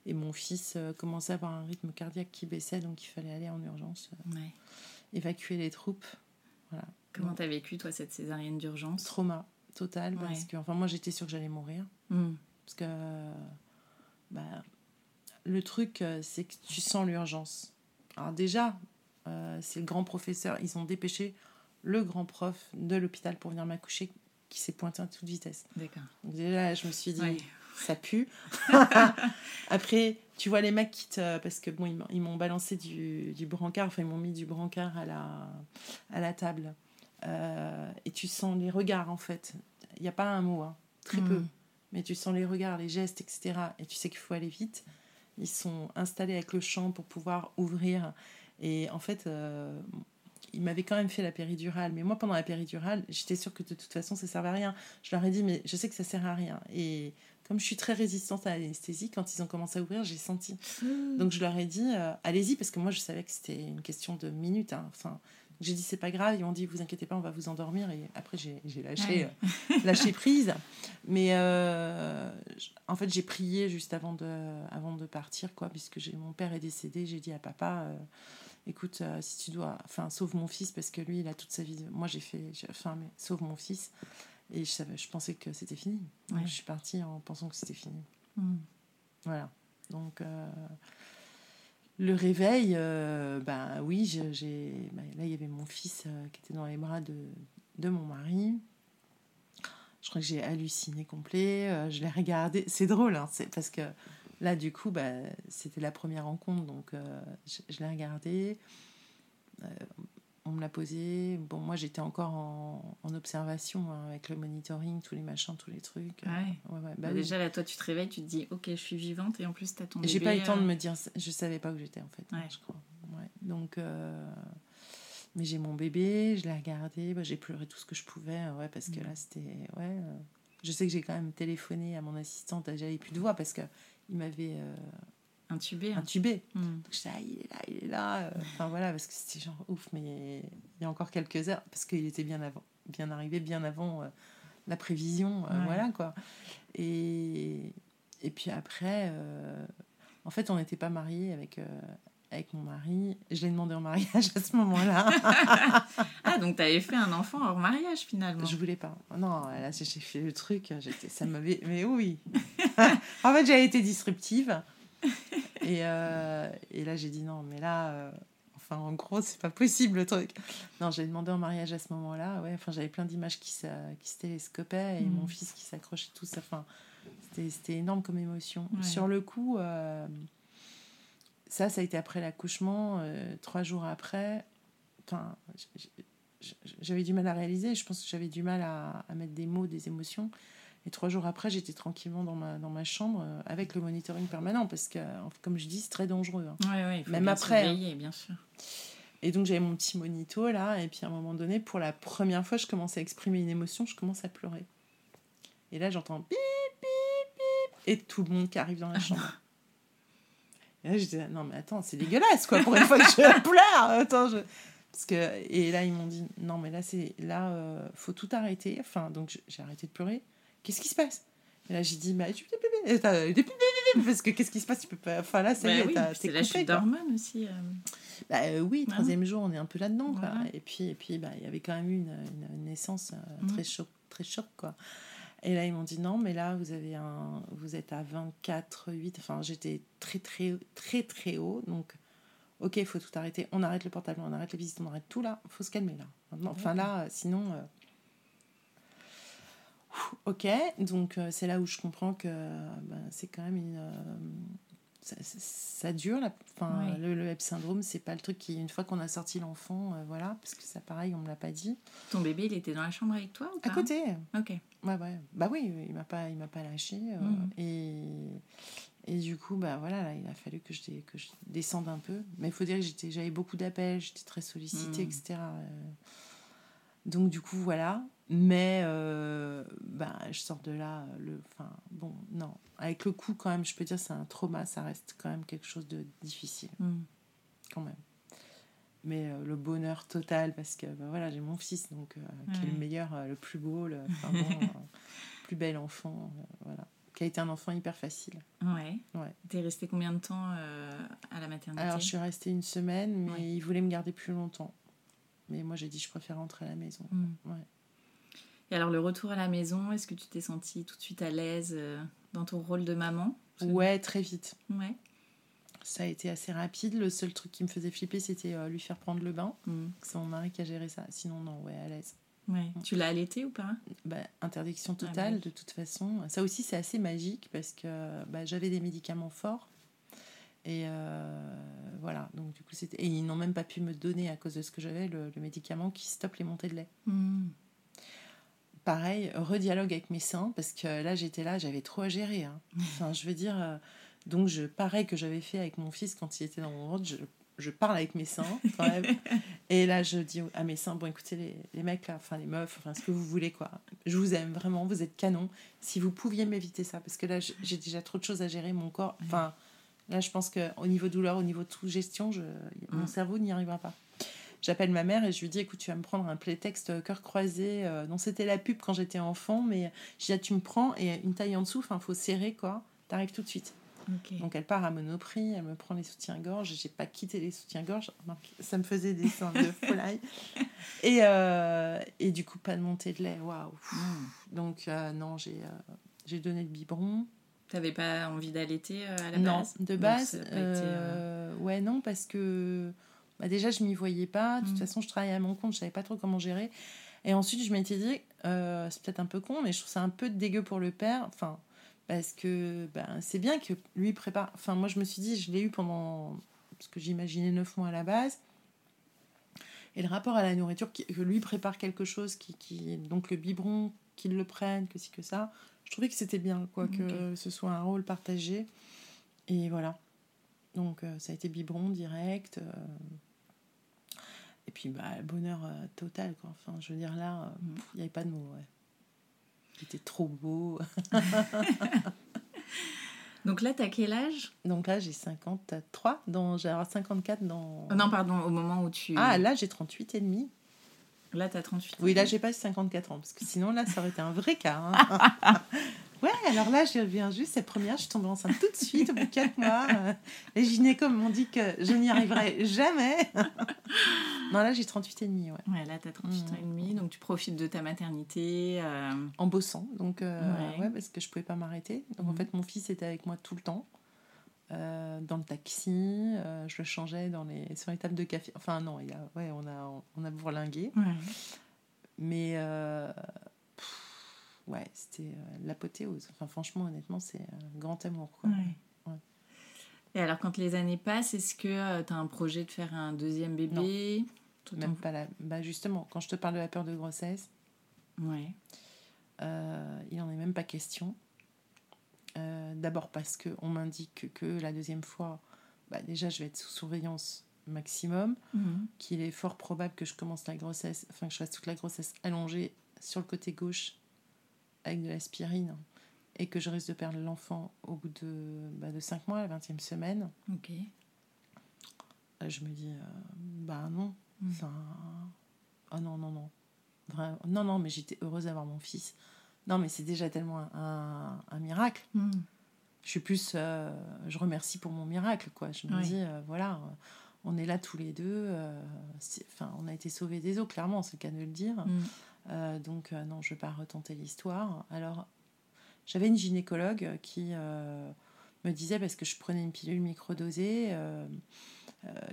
S2: et mon fils euh, commençait à avoir un rythme cardiaque qui baissait, donc il fallait aller en urgence, euh,
S3: Ouais.
S2: évacuer les troupes. Voilà.
S3: Comment t'as vécu, toi, cette césarienne d'urgence?
S2: Trauma total, parce que enfin, moi j'étais sûre que j'allais mourir,
S3: Mm.
S2: parce que bah, le truc, c'est que tu sens l'urgence. Alors déjà, euh, c'est le grand professeur, ils ont dépêché le grand prof de l'hôpital pour venir m'accoucher, qui s'est pointé à toute vitesse.
S3: D'accord.
S2: Donc déjà, je me suis dit,
S3: Ouais.
S2: ça pue. [LAUGHS] Après, tu vois les mecs qui te. Parce que bon, ils m'ont- balancé du, du brancard, enfin, ils m'ont mis du brancard à la, à la table. Euh, et tu sens les regards, en fait. Il n'y a pas un mot, hein, très peu.
S3: Mm.
S2: Mais tu sens les regards, les gestes, etc. Et tu sais qu'il faut aller vite. Ils sont installés avec le champ pour pouvoir ouvrir. Et en fait, euh, ils m'avaient quand même fait la péridurale. Mais moi, pendant la péridurale, j'étais sûre que de toute façon, ça servait à rien. Je leur ai dit, mais je sais que ça sert à rien. Et comme je suis très résistante à l'anesthésie, quand ils ont commencé à ouvrir, j'ai senti. Donc je leur ai dit, euh, allez-y, parce que moi, je savais que c'était une question de minutes. hein. Enfin, j'ai dit, c'est pas grave. Ils m'ont dit, vous inquiétez pas, on va vous endormir. Et après, j'ai lâché, euh, lâché prise. Mais euh, en fait, j'ai prié juste avant de, avant de partir, quoi, puisque mon père est décédé. J'ai dit à papa, écoute, euh, si tu dois, enfin, sauve mon fils, parce que lui, il a toute sa vie. de- Moi, j'ai fait, enfin, mais sauve mon fils. Et je, savais, je pensais que c'était fini. Donc. Je suis partie en pensant que c'était fini.
S3: Mm.
S2: Voilà. Donc, euh, le réveil, euh, ben oui, j'ai, ben, là, il y avait mon fils qui était dans les bras de, de mon mari. Je crois que j'ai halluciné complet. je l'ai regardé. C'est drôle, hein, c'est parce que là, du coup, bah, c'était la première rencontre. Donc, euh, je, je l'ai regardé. Euh, on me l'a posé. Bon, moi, j'étais encore en, en observation hein, avec le monitoring, tous les machins, tous les trucs.
S3: Ouais.
S2: Ouais, ouais, bah
S3: Bah, déjà, là, toi, tu te réveilles, tu te dis, ok, je suis vivante, et en plus, t'as ton bébé.
S2: J'ai pas eu le temps de
S3: euh,
S2: me dire, je savais pas où j'étais en fait,
S3: Ouais.
S2: je crois. Ouais. Donc, euh, mais j'ai mon bébé, je l'ai regardé, bah, j'ai pleuré tout ce que je pouvais, ouais, parce que
S3: Mhm.
S2: là c'était, ouais. je sais que j'ai quand même téléphoné à mon assistante, j'avais plus de voix parce que il m'avait euh,
S3: Intubé. hein.
S2: intubé.
S3: Mm.
S2: Donc j'étais, ah, il est là, il est là. euh, Enfin voilà, parce que c'était genre ouf, mais il y a encore quelques heures, parce qu'il était bien avant, bien arrivé, bien avant euh, la prévision, euh,
S3: Ouais.
S2: voilà quoi. Et, et puis après, en fait, on n'était pas mariés avec, avec mon mari. Je l'ai demandé en mariage à ce moment-là. [LAUGHS]
S3: Ah, donc t'avais fait un enfant hors mariage, finalement.
S2: je voulais pas. Non, là, j'ai fait le truc, j'étais, ça m'avait. [LAUGHS] Mais oui. [LAUGHS] en fait, j'ai été disruptive. Et, euh, et là, j'ai dit non, mais là. euh, Enfin, en gros, c'est pas possible le truc. Non, j'ai demandé en mariage à ce moment-là. Ouais, enfin, j'avais plein d'images qui, qui se télescopaient et mon fils qui s'accrochait tout ça. Enfin, c'était, c'était énorme comme émotion.
S3: Ouais.
S2: Sur le coup, euh, ça, ça a été après l'accouchement, euh, trois jours après. Enfin, j'avais du mal à réaliser. Je pense que j'avais du mal à, à mettre des mots, des émotions. Et trois jours après, j'étais tranquillement dans ma, dans ma chambre euh, avec le monitoring permanent parce que, comme je dis, c'est très dangereux. hein.
S3: Ouais, ouais, il faut
S2: Même
S3: bien
S2: après, hein.
S3: bien sûr.
S2: Et donc j'avais mon petit monito là, et puis à un moment donné, pour la première fois, je commence à exprimer une émotion, je commence à pleurer. Et là, j'entends bip, bip, bip, et tout le monde qui arrive dans la [LAUGHS] chambre. Et là, j'étais là, non mais attends, c'est dégueulasse quoi, pour une fois que je [LAUGHS] pleure. Attends, je... Parce que, et là, ils m'ont dit, non mais là, c'est là, euh, faut tout arrêter. Enfin, donc je- j'ai arrêté de pleurer. Qu'est-ce qui se passe? Et là, j'ai dit, bah, tu peux t'as- parce que qu'est-ce qui se passe? Tu peux pas. Enfin là, ça y
S3: Bah
S2: est,
S3: oui,
S2: t'as-
S3: c'est la chute d'hormones aussi. euh.
S2: Bah, euh, oui,
S3: Ah.
S2: troisième jour, on est un peu là-dedans. quoi.
S3: Voilà.
S2: Et puis, et puis bah, il y avait quand même eu une, naissance euh,
S3: Mhm.
S2: très choc, très choc. Quoi. Et là, ils m'ont dit non, mais là, vous, avez un, vous êtes à 24, 8. Enfin, j'étais très, très, très, très haut. Donc, ok, il faut tout arrêter. On arrête le portable, on arrête les visites, on arrête tout là. Il faut se calmer là. Maintenant, enfin, là, sinon. euh, Ok, donc euh, c'est là où je comprends que ben, c'est quand même une. euh, ça, ça- ça dure. Enfin,
S3: Ouais.
S2: le, le HEP syndrome, c'est pas le truc qui, une fois qu'on a sorti l'enfant, euh, voilà, parce que ça, pareil, on me l'a pas dit.
S3: Ton bébé, il était dans la chambre avec toi ou
S2: À
S3: pas?
S2: côté,
S3: Ok.
S2: Ouais, ouais. Bah oui, il m'a pas, il m'a pas lâché. euh,
S3: Mhm.
S2: et, et du coup, bah voilà, là, il a fallu que je, dé- que je descende un peu. Mais il faut dire que j'étais, j'avais beaucoup d'appels, j'étais très sollicitée,
S3: Mhm.
S2: etc. euh. Donc du coup, voilà. Mais euh, bah, je sors de là, le, enfin, bon, non. Avec le coup, quand même, je peux dire c'est un trauma, ça reste quand même quelque chose de difficile,
S3: Mm.
S2: quand même. Mais euh, le bonheur total, parce que bah, voilà, j'ai mon fils, donc, euh, qui est le meilleur, euh, le plus beau, le enfin, bon, [LAUGHS] plus bel enfant, voilà. Qui a été un enfant hyper facile.
S3: Ouais.
S2: Ouais.
S3: T'es resté combien de temps à la maternité?
S2: Alors, je suis restée une semaine, mais
S3: Ouais.
S2: il voulait me garder plus longtemps. Mais moi, j'ai dit, je préfère rentrer à la maison.
S3: Mm.
S2: Ouais.
S3: Et alors, le retour à la maison, est-ce que tu t'es sentie tout de suite à l'aise dans ton rôle de maman?
S2: Ouais, très vite.
S3: Ouais.
S2: Ça a été assez rapide. Le seul truc qui me faisait flipper, c'était euh, lui faire prendre le bain.
S3: Mm.
S2: C'est mon mari qui a géré ça. Sinon, non, ouais, à l'aise.
S3: Ouais. Tu l'as allaité ou pas?
S2: Bah, interdiction totale,
S3: oui.
S2: de toute façon. Ça aussi, c'est assez magique parce que bah, j'avais des médicaments forts. Et euh, voilà, donc du coup, c'était. Et ils n'ont même pas pu me donner, à cause de ce que j'avais, le, le médicament qui stoppe les montées de lait.
S3: Hmm.
S2: Pareil, redialogue avec mes seins, parce que là, j'étais là, j'avais trop à gérer. hein. [LAUGHS] Enfin, je veux dire. Donc, je, pareil que j'avais fait avec mon fils quand il était dans mon ventre, je, je parle avec mes seins, quand même. [LAUGHS] Et là, je dis à mes seins, bon, écoutez, les, les mecs, là, enfin, les meufs, enfin, ce que vous voulez, quoi. Je vous aime vraiment, vous êtes canon. Si vous pouviez m'éviter ça, parce que là, j'ai déjà trop de choses à gérer, mon corps. Enfin, là, je pense qu'au niveau douleur, au niveau de toute gestion, je, mon
S3: Mm.
S2: cerveau n'y arrivera pas. J'appelle ma mère et je lui dis écoute, tu vas me prendre un playtext euh, cœur croisé. euh, dont c'était la pub quand j'étais enfant, mais je dis ah, tu me prends et une taille en dessous, enfin, faut serrer, quoi. T'arrives tout de suite. Donc elle part à Monoprix, elle me prend les soutiens-gorge. J'ai pas quitté les soutiens-gorge. Ça me faisait des seins de [LAUGHS] folie. Et, euh, et du coup, pas de montée de lait. Waouh.
S3: Hmm.
S2: Donc euh, non, j'ai euh, j'ai donné le biberon.
S3: T'avais pas envie d'allaiter à la
S2: non,
S3: base?
S2: de base,
S3: été,
S2: ouais, non, parce que bah, déjà, je m'y voyais pas. De toute
S3: Mm.
S2: façon, je travaillais à mon compte, je savais pas trop comment gérer. Et ensuite, je m'étais dit, c'est peut-être un peu con, mais je trouve ça un peu dégueu pour le père. Enfin, parce que ben, c'est bien que lui prépare. Enfin, moi, je me suis dit, je l'ai eu pendant. Parce que j'imaginais neuf mois à la base. Et le rapport à la nourriture, que lui prépare quelque chose, qui, qui donc le biberon, qu'il le prenne, que ci, que ça, je trouvais que c'était bien, quoi, que ce soit un rôle partagé. Et voilà. Donc, euh, ça a été biberon direct. euh, Et puis, bah, bonheur euh, total, quoi. Enfin, je veux dire, là,
S3: Mm.
S2: il n'y avait pas de mots, ouais. Il était trop beau. [LAUGHS]
S3: Donc là, t'as quel âge?
S2: Donc là, j'ai 53, dans... j'ai alors 54 dans...
S3: Oh Non, pardon, au moment où tu.
S2: Ah, là, j'ai 38 et demi.
S3: Là, t'as 38
S2: Oui, là, j'ai pas 54 ans, parce que sinon, là, ça aurait été un vrai cas. hein. [LAUGHS] alors là, je viens juste, cette première, je suis tombée enceinte tout de suite, au bout de 4 mois. Euh, Les gynécos m'ont dit que je n'y arriverais jamais. [LAUGHS] non, là, j'ai 38 et demi, ouais.
S3: Ouais, là, t'as 38 ans et demi, donc tu profites de ta maternité. euh,
S2: En bossant, donc, euh,
S3: Ouais.
S2: ouais. parce que je pouvais pas m'arrêter. Donc, en
S3: Mhm.
S2: fait, mon fils était avec moi tout le temps. euh, dans le taxi, je le changeais dans les, sur les tables de café. Enfin, non, il y a, ouais, on a, on a bourlingué.
S3: Ouais.
S2: Mais ouais, c'était euh, l'apothéose. Enfin, franchement, honnêtement, c'est un grand amour. Quoi.
S3: Ouais.
S2: Ouais.
S3: Et alors, quand les années passent, est-ce que tu as un projet de faire un deuxième bébé? Toi,
S2: Même
S3: t'en-
S2: pas la... bah, justement, quand je te parle de la peur de grossesse,
S3: Ouais.
S2: euh, il n'en est même pas question. Euh, D'abord parce qu'on m'indique que, que la deuxième fois, bah, déjà, je vais être sous surveillance maximum,
S3: Mhm.
S2: qu'il est fort probable que je commence la grossesse, enfin que je fasse toute la grossesse allongée sur le côté gauche avec de l'aspirine et que je risque de perdre l'enfant au bout de, bah, de 5 mois, la 20e semaine.
S3: Ok.
S2: Euh, Je me dis, euh, bah non.
S3: Mm.
S2: Enfin, oh non, non, non. Vraiment, non, non, mais j'étais heureuse d'avoir mon fils. Non, mais c'est déjà tellement un, un- un miracle.
S3: Mhm.
S2: Je suis plus, euh, je remercie pour mon miracle, quoi. Je me dis, euh, voilà, euh, on est là tous les deux. euh, c'est- Enfin, on a été sauvés des eaux, clairement, c'est le cas de le dire.
S3: Mhm.
S2: Euh, donc, euh, non, je ne vais pas retenter l'histoire. Alors, j'avais une gynécologue qui euh, me disait, parce que je prenais une pilule microdosée,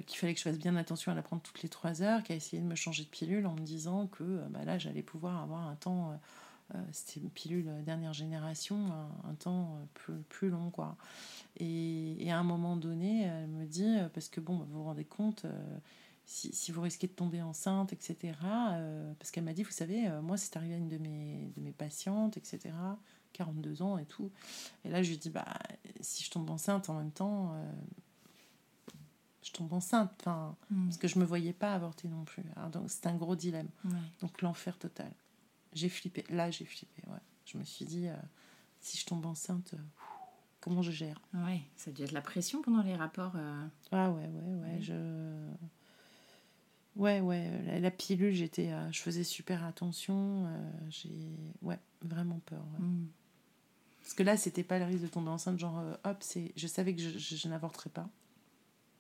S2: qu'il fallait que je fasse bien attention à la prendre toutes les trois heures, qui a essayé de me changer de pilule en me disant que bah, là, j'allais pouvoir avoir un temps. c'était une pilule dernière génération, un, temps plus, plus long, quoi. Et, à un moment donné, elle me dit, parce que bon, vous vous rendez compte, si, si vous risquez de tomber enceinte, etc. euh, parce qu'elle m'a dit, vous savez, euh, moi, c'est arrivé à une de mes, de mes patientes, etc. 42 ans et tout. Et là, je lui dis, bah, si je tombe enceinte en même temps, euh, je tombe enceinte. Enfin,
S3: Mhm.
S2: parce que je me voyais pas avorter non plus. Alors, donc, c'est un gros dilemme.
S3: Ouais.
S2: Donc, l'enfer total. J'ai flippé. Là, j'ai flippé, ouais. Je me suis dit, si je tombe enceinte, comment je gère?
S3: Ouais, ça a dû être la pression pendant les rapports.
S2: Ah ouais, ouais, ouais.
S3: Oui.
S2: Je... Ouais, ouais. La, la pilule, j'étais, euh, je faisais super attention. euh, j'ai, ouais, vraiment peur. ouais.
S3: mhm.
S2: Parce que là, c'était pas le risque de tomber enceinte, genre, euh, hop, c'est, je savais que je, je, je n'avorterais pas.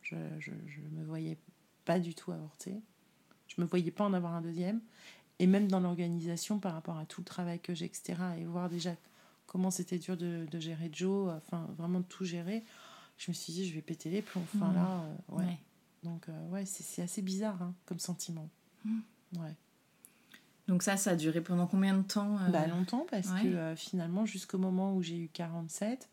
S2: Je, je, je me voyais pas du tout avorter. Je me voyais pas en avoir un deuxième. Et même dans l'organisation, par rapport à tout le travail que j'ai, etc., et voir déjà comment c'était dur de, de gérer Joe, enfin, vraiment de tout gérer, je me suis dit, je vais péter les plombs. Enfin,
S3: Mhm.
S2: là, euh, ouais.
S3: Ouais.
S2: Donc, euh, ouais, c'est, assez bizarre hein, comme sentiment.
S3: Mhm.
S2: Ouais.
S1: Donc ça, ça a duré pendant combien de temps euh
S2: Bah longtemps, parce
S1: ouais.
S2: que euh, finalement, jusqu'au moment où j'ai eu 47,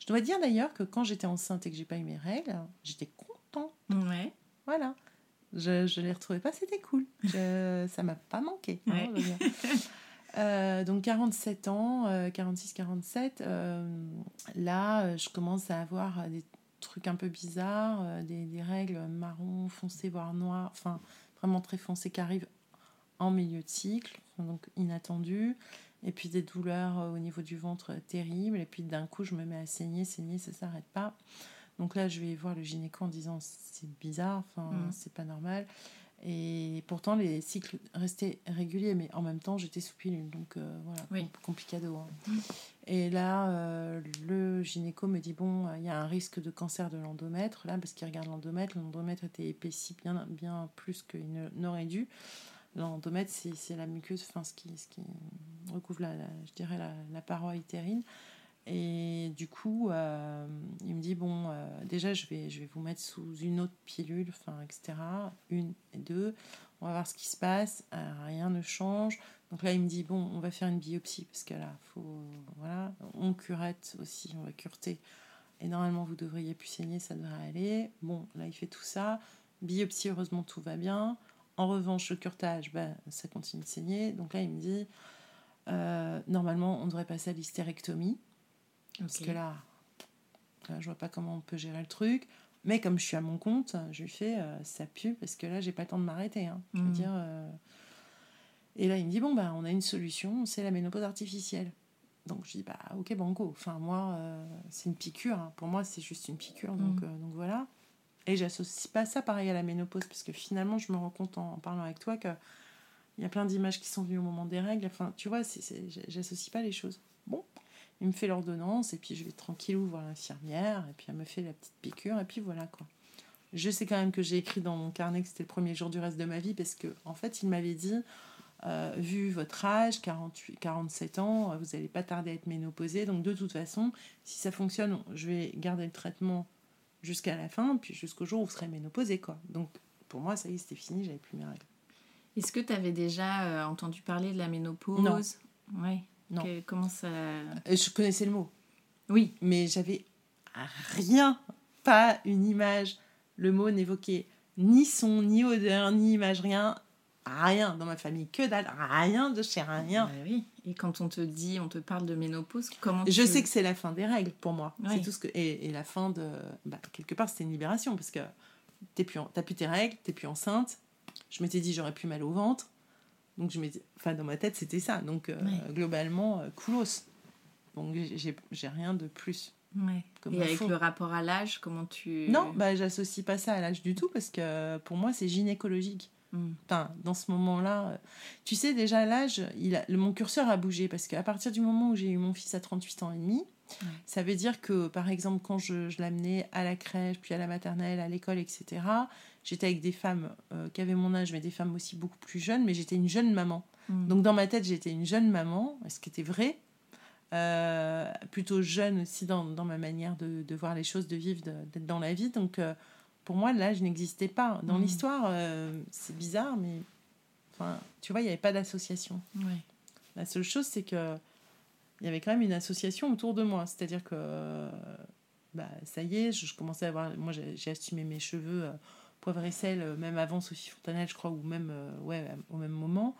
S2: je dois dire d'ailleurs que quand j'étais enceinte et que j'ai pas eu mes règles, j'étais contente.
S1: Ouais.
S2: Voilà. Je, je les retrouvais pas, c'était cool. Je, [LAUGHS] ça m'a pas manqué. hein,
S1: Ouais.
S2: Euh, donc 47 ans, 46-47, là je commence à avoir des trucs un peu bizarres, euh, des, des règles marron foncé, voire noir, enfin vraiment très foncées qui arrivent en milieu de cycle, donc inattendues, et puis des douleurs euh, au niveau du ventre terribles, et puis d'un coup je me mets à saigner, saigner, ça s'arrête pas. Donc là je vais voir le gynéco en disant c'est bizarre, enfin
S1: Mhm.
S2: c'est pas normal. Et pourtant, les cycles restaient réguliers, mais en même temps, j'étais sous pilule. Donc euh, voilà,
S1: Oui.
S2: com- complicado. hein. Et là, euh, le gynéco me dit bon, euh, il y a un risque de cancer de l'endomètre, là, parce qu'il regarde l'endomètre. L'endomètre était épaissi bien, bien plus qu'il n'aurait dû. L'endomètre, c'est la muqueuse, enfin, ce qui, ce qui recouvre, la, je dirais, la, la paroi utérine. Et du coup, euh, il me dit bon, déjà, je vais, je vais vous mettre sous une autre pilule, enfin, etc. Une et deux. On va voir ce qui se passe. Rien ne change. Donc là, il me dit bon, on va faire une biopsie parce que là, faut, voilà, on curette aussi, on va cureter. Et normalement, vous devriez plus saigner, ça devrait aller. Bon, là, il fait tout ça. Biopsie, heureusement, tout va bien. En revanche, le curetage, ben, ça continue de saigner. Donc là, il me dit euh, normalement, on devrait passer à l'hystérectomie. Parce que là, là, je vois pas comment on peut gérer le truc. Mais comme je suis à mon compte, je lui fais euh, ça pue parce que là, j'ai pas le temps de m'arrêter. hein. Je veux
S1: Mhm.
S2: dire. euh, Et là, il me dit bon, bah, on a une solution, c'est la ménopause artificielle. Donc je dis bah, ok, banco. Enfin, moi, euh, c'est une piqûre. hein. Pour moi, c'est juste une piqûre. Donc,
S1: Mhm.
S2: euh, donc voilà. Et j'associe pas ça pareil à la ménopause parce que finalement, je me rends compte en, en parlant avec toi que il y a plein d'images qui sont venues au moment des règles. Enfin, tu vois, c'est- j'associe pas les choses. Bon, il me fait l'ordonnance et puis je vais tranquillou voir l'infirmière et puis elle me fait la petite piqûre et puis voilà quoi. Je sais quand même que j'ai écrit dans mon carnet que c'était le premier jour du reste de ma vie parce que en fait il m'avait dit euh, vu votre âge, 48, 47 ans, euh, vous n'allez pas tarder à être ménopausée donc de toute façon si ça fonctionne je vais garder le traitement jusqu'à la fin puis jusqu'au jour où vous serez ménopausée quoi. Donc pour moi ça y est c'était fini, j'avais plus mes règles.
S1: Est-ce que tu avais déjà euh, entendu parler de la ménopause?
S2: Non.
S1: Ouais.
S2: Non.
S1: Que- comment ça.
S2: Je connaissais le mot.
S1: Oui.
S2: mais j'avais rien, pas une image. Le mot n'évoquait ni son, ni odeur, ni image, rien. Rien dans ma famille, que dalle, rien de chez rien.
S1: Bah oui. Et quand on te dit, on te parle de ménopause, comment
S2: Je
S1: tu-
S2: sais que c'est la fin des règles pour moi.
S1: Oui.
S2: C'est tout ce que et, et la fin de bah, quelque part c'était une libération parce que t'es plus t'as plus tes règles, t'es plus enceinte. Je m'étais dit j'aurais plus mal au ventre. Donc je m'étais enfin dans ma tête c'était ça. Donc euh,
S1: Oui.
S2: globalement euh, coolos. Donc j'ai j'ai rien de plus.
S1: Ouais. Et avec le rapport à l'âge, comment tu.
S2: Non, bah j'associe pas ça à l'âge du tout parce que pour moi c'est gynécologique.
S1: Hmm.
S2: Enfin, dans ce moment-là, euh, tu sais déjà l'âge, mon curseur a bougé parce qu'à partir du moment où j'ai eu mon fils à 38 ans et demi,
S1: Ouais.
S2: ça veut dire que par exemple quand je, je l'amenais à la crèche, puis à la maternelle, à l'école, etc., j'étais avec des femmes euh, qui avaient mon âge, mais des femmes aussi beaucoup plus jeunes, mais j'étais une jeune maman.
S1: Hmm.
S2: Donc dans ma tête, j'étais une jeune maman, ce qui était vrai, euh, plutôt jeune aussi dans, dans ma manière de, de voir les choses, de vivre, d'être dans la vie. Donc euh, pour moi, l'âge n'existait pas. Dans
S1: Mhm.
S2: l'histoire, euh, c'est bizarre, mais enfin, tu vois, il n'y avait pas d'association. La seule chose, c'est que il y avait quand même une association autour de moi. C'est-à-dire que euh, bah, ça y est, je, je commençais à avoir. Moi, j'ai assumé mes cheveux euh, poivre et sel, euh, même avant Sophie Fontanelle, je crois, ou même ouais, au même moment.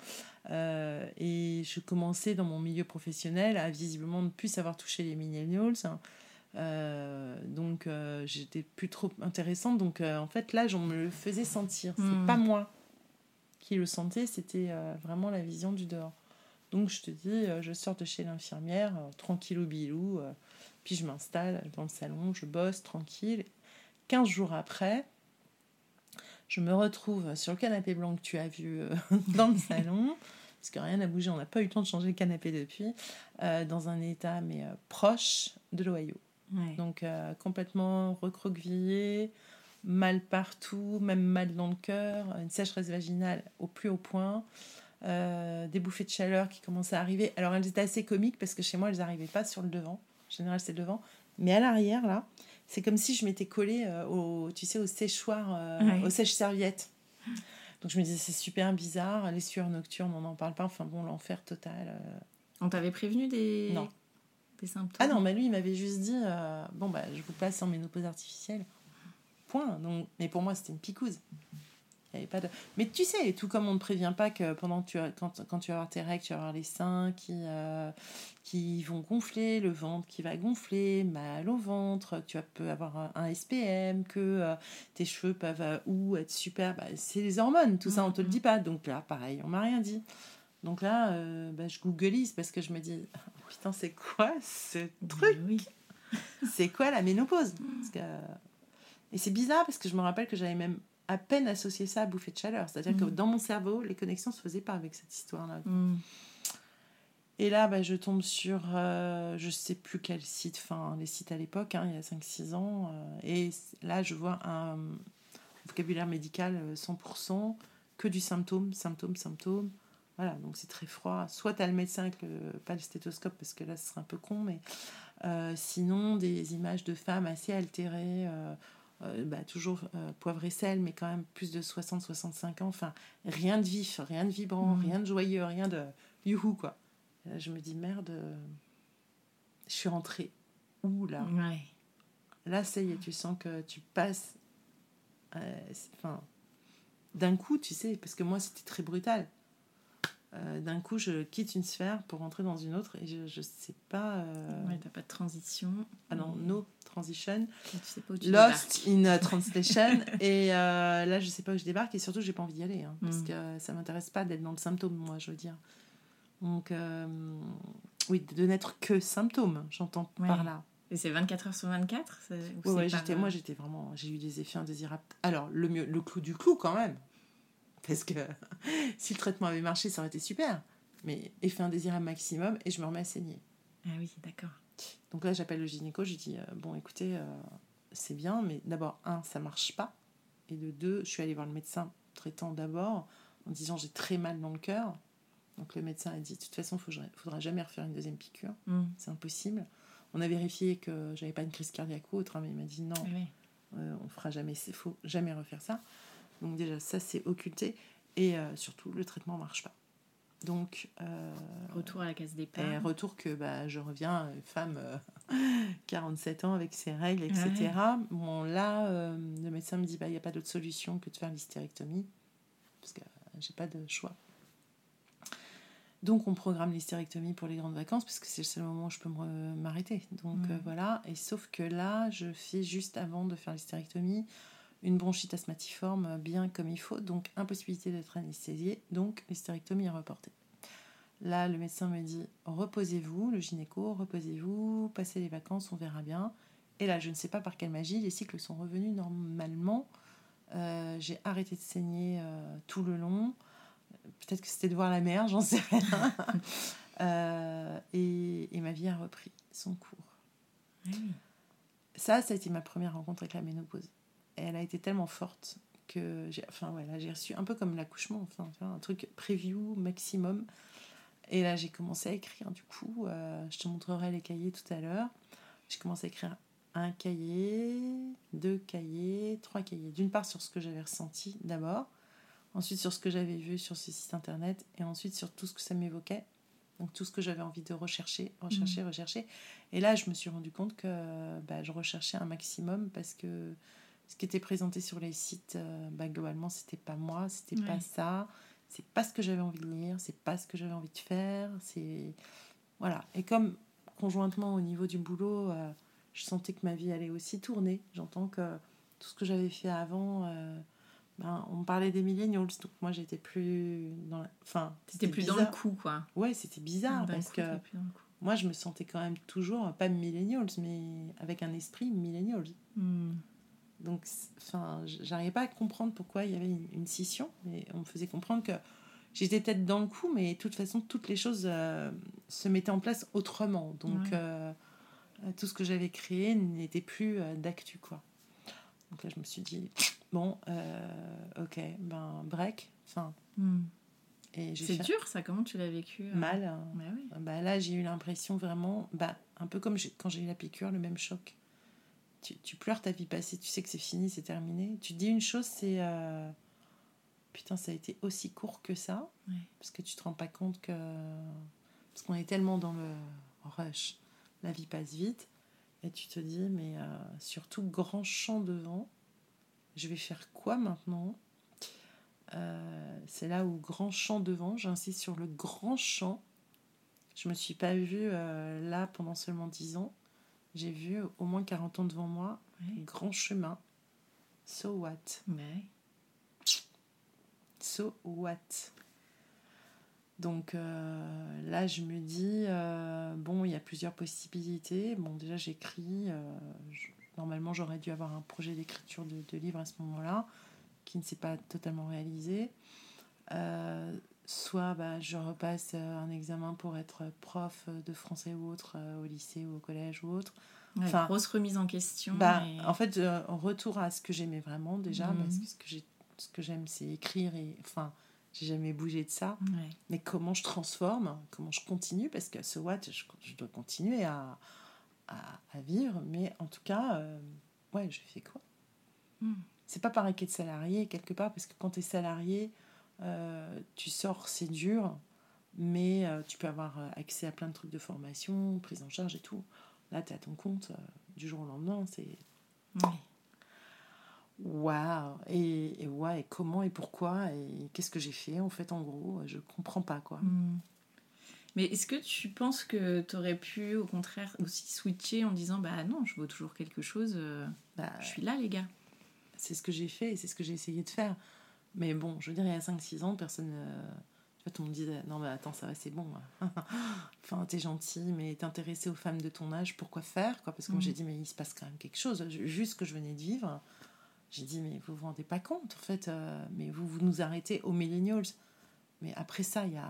S2: Et je commençais dans mon milieu professionnel à visiblement ne plus savoir toucher les millennials. hein. Euh, donc, euh, j'étais plus trop intéressante. Donc, euh, en fait, l'âge, on me le faisait sentir. C'est
S1: Mm.
S2: pas moi qui le sentais, c'était vraiment la vision du dehors. Donc, je te dis, je sors de chez l'infirmière, tranquille au bilou, puis je m'installe dans le salon, je bosse tranquille. 15 jours après, je me retrouve sur le canapé blanc que tu as vu euh, [LAUGHS] dans le salon, parce que rien n'a bougé, on n'a pas eu le temps de changer le canapé depuis, euh, dans un état mais euh, proche de l'Ohio.
S1: Ouais.
S2: Donc euh, complètement recroquevillé, mal partout, même mal dans le cœur, une sécheresse vaginale au plus haut point, euh, des bouffées de chaleur qui commençaient à arriver. Alors elles étaient assez comiques parce que chez moi elles n'arrivaient pas sur le devant. En général c'est le devant. Mais à l'arrière là, c'est comme si je m'étais collée euh, au, tu sais, au séchoir,
S1: Ouais.
S2: au sèche-serviette. Donc je me disais, c'est super bizarre. Les sueurs nocturnes, on n'en parle pas. Enfin bon, l'enfer total.
S3: On t'avait prévenu des,
S2: Non.
S3: Des symptômes
S2: Ah non, mais lui, il m'avait juste dit, euh, bon, bah, je vous passe en ménopause artificielle. Point. Donc, mais pour moi, c'était une picouse. Il y avait pas de... Mais tu sais, tout comme on ne prévient pas que pendant que tu as, quand, quand tu vas avoir tes règles, tu vas avoir les seins qui, euh, qui vont gonfler, le ventre qui va gonfler, mal au ventre, tu vas- peux avoir un, SPM, que euh, tes cheveux peuvent euh, ou être super. Bah, c'est les hormones, tout ça, on te le dit pas. Donc là, pareil, on m'a rien dit. Donc là, bah, je googleise parce que je me dis, putain, c'est quoi ce truc
S3: Oui. [LAUGHS]
S2: c'est quoi la ménopause Parce que- Et c'est bizarre parce que je me rappelle que j'avais même à peine associé ça à bouffée de chaleur. C'est-à-dire que dans mon cerveau, les connexions se faisaient pas avec cette histoire-là.
S3: Mm.
S2: Et là, bah, je tombe sur, euh, je sais plus quel site, enfin les sites à l'époque, hein, il y a 5-6 ans. euh, et là, je vois un vocabulaire médical euh, 100%, que du symptôme, symptôme, symptôme. Voilà, donc c'est très froid. Soit tu as le médecin avec le, pas le stéthoscope, parce que là, ce serait un peu con, mais euh, sinon, des images de femmes assez altérées, euh, euh, bah, toujours poivre et sel, mais quand même plus de 60-65 ans. Enfin, rien de vif, rien de vibrant,
S3: Mhm.
S2: rien de joyeux, rien de youhou, quoi. Et là, je me dis, merde, je suis rentrée où, là?
S3: Ouais.
S2: Là, ça y est, tu sens que tu passes. Enfin, d'un coup, tu sais, parce que moi, c'était très brutal. Euh, d'un coup, je quitte une sphère pour rentrer dans une autre et je, je sais pas. euh,
S3: Ouais, t'as pas de transition.
S2: Ah non, no transition.
S3: Tu sais pas où tu
S2: Lost
S3: débarques.
S2: in a [LAUGHS] translation. [LAUGHS] et euh, là, je sais pas où je débarque et surtout, j'ai pas envie d'y aller. hein, Parce
S3: Mm.
S2: que ça m'intéresse pas d'être dans le symptôme, moi, je veux dire. Donc, euh, oui, de n'être que symptôme, j'entends
S3: Ouais.
S2: par là.
S3: Et c'est 24 heures sur 24 c'est- ou
S2: Ouais, ouais, j'étais, moi, j'étais vraiment. J'ai eu des effets indésirables. Alors, le, mieux, le clou du clou, quand même. Parce que [LAUGHS] si le traitement avait marché, ça aurait été super. Mais effet indésirable maximum et je me remets à saigner.
S3: Ah oui, d'accord.
S2: Donc là, j'appelle le gynéco, je lui dis euh, Bon, écoutez, euh, c'est bien, mais d'abord, un, ça marche pas. Et de deux, je suis allée voir le médecin traitant d'abord en disant J'ai très mal dans le cœur. Donc le médecin a dit De toute façon, il ne faudra jamais refaire une deuxième piqûre.
S3: Mm.
S2: C'est impossible. On a vérifié que j'avais pas une crise cardiaque ou autre, hein, mais il m'a dit non,
S3: Ah ouais.
S2: euh, on fera jamais, faux, jamais refaire ça. Donc déjà, ça c'est occulté. Et euh, surtout, le traitement marche pas. Donc, euh,
S3: Retour à la case départ.
S2: et retour que bah, je reviens, euh, femme, euh, [LAUGHS] 47 ans avec ses règles, etc. Bon, là, le médecin me dit, bah, il n'y a pas d'autre solution que de faire l'hystérectomie, parce que j'ai pas de choix. Donc, on programme l'hystérectomie pour les grandes vacances, parce que c'est le seul moment où je peux m'arrêter. Donc, euh, voilà. Et sauf que là, je fais juste avant de faire l'hystérectomie une bronchite asthmatiforme bien comme il faut, donc impossibilité d'être anesthésiée, donc l'hystérectomie est reportée. Là, le médecin me dit reposez-vous, le gynéco, reposez-vous, passez les vacances, on verra bien. Et là, je ne sais pas par quelle magie, les cycles sont revenus normalement. Euh, J'ai arrêté de saigner euh, tout le long. Peut-être que c'était de voir la mer, j'en sais rien. [LAUGHS] Euh, et, et ma vie a repris son cours. Ça, ça a été ma première rencontre avec la ménopause. Elle a été tellement forte que j'ai enfin, ouais, là, j'ai reçu un peu comme l'accouchement, enfin, un truc preview maximum. Et là, j'ai commencé à écrire. Du coup, euh, je te montrerai les cahiers tout à l'heure. J'ai commencé à écrire un cahier, deux cahiers, trois cahiers. D'une part sur ce que j'avais ressenti d'abord, ensuite sur ce que j'avais vu sur ce site internet, et ensuite sur tout ce que ça m'évoquait. Donc tout ce que j'avais envie de rechercher, rechercher, rechercher. Et là, je me suis rendu compte que bah, je recherchais un maximum parce que ce qui était présenté sur les sites, euh, bah, globalement, c'était pas moi, c'était pas
S3: Ouais.
S2: ça, c'est pas ce que j'avais envie de lire, c'est pas ce que j'avais envie de faire, c'est voilà. Et comme conjointement au niveau du boulot, euh, je sentais que ma vie allait aussi tourner. J'entends que tout ce que j'avais fait avant, euh, ben, on me parlait des millennials, donc moi j'étais plus dans la... Enfin,
S3: C'était plus dans le coup, quoi.
S2: Ouais, c'était bizarre
S3: D'un
S2: parce
S3: coup,
S2: que moi je me sentais quand même toujours, pas millennials, mais avec un esprit millennials.
S3: Mm.
S2: Donc, enfin, j'arrivais pas à comprendre pourquoi il y avait une, une scission, mais on me faisait comprendre que j'étais peut-être dans le coup, mais de toute façon, toutes les choses euh, se mettaient en place autrement. Donc,
S3: Ouais.
S2: euh, euh, tout ce que j'avais créé n'était plus euh, d'actu, quoi. Donc là, je me suis dit, bon, ok, ben, break,
S3: Mm.
S2: et j'ai
S3: C'est
S2: fait
S3: dur, ça. Comment tu l'as vécu
S2: mal. hein.
S3: Bah oui.
S2: Bah là, j'ai eu l'impression vraiment, bah, un peu comme j'ai- quand j'ai eu la piqûre, le même choc. Tu, tu pleures ta vie passée, tu sais que c'est fini, c'est terminé. Tu dis une chose, c'est. euh, putain, ça a été aussi court que ça.
S3: Ouais.
S2: Parce que tu te rends pas compte que. Parce qu'on est tellement dans le rush, la vie passe vite. Et tu te dis, mais euh, surtout grand champ devant, je vais faire quoi maintenant? Euh, C'est là où grand champ devant, j'insiste sur le grand champ. Je me suis pas vue là pendant seulement 10 ans. J'ai vu au moins 40 ans devant moi,
S3: Ouais.
S2: grand chemin. So what?
S3: Ouais.
S2: So what? Donc euh, là, je me dis, euh, bon, il y a plusieurs possibilités. Bon, déjà, j'écris. euh, normalement, j'aurais dû avoir un projet d'écriture de, de livre à ce moment-là, qui ne s'est pas totalement réalisé. Soit bah, je repasse euh, un examen pour être prof de français ou autre, euh, au lycée ou au collège ou autre.
S3: Ouais,
S2: Enfin,
S3: grosse remise en question.
S2: Bah,
S3: et-
S2: En fait, euh, retour à ce que j'aimais vraiment déjà,
S3: Mhm.
S2: parce que ce que, j'ai- ce que j'aime, c'est écrire et enfin, j'ai jamais bougé de ça.
S3: Ouais.
S2: Mais comment je transforme, comment je continue, parce que ce what, je, je dois continuer à, à, à vivre, mais en tout cas, euh, ouais, je fais quoi?
S3: Mm.
S2: C'est pas pareil qu'être salarié quelque part, parce que quand tu es salarié, euh, tu sors, c'est dur, mais euh, tu peux avoir euh, accès à plein de trucs de formation, prise en charge et tout. Là, tu es à ton compte du jour au lendemain, c'est
S3: Ouais.
S2: waouh et, et ouais, et comment et pourquoi et qu'est-ce que j'ai fait en fait en gros, je comprends pas quoi.
S3: Mm. Mais est-ce que tu penses que tu aurais pu, au contraire, aussi switcher en disant Bah non, je vaux toujours quelque chose, euh,
S2: Bah,
S3: je suis là, les gars?
S2: c'est ce que j'ai fait et c'est ce que j'ai essayé de faire. Mais bon, je veux dire, il y a 5-6 ans, personne. euh, tu vois, tout le monde disait Non, mais attends, ça va, c'est bon. [LAUGHS] enfin, t'es gentil, mais t'es intéressé aux femmes de ton âge, pourquoi faire quoi? Parce que moi, j'ai dit Mais il se passe quand même quelque chose. Ju- Juste ce que je venais de vivre, j'ai dit Mais vous vous rendez pas compte, en fait, euh, mais vous, vous nous arrêtez aux millennials. Mais après ça, il y a.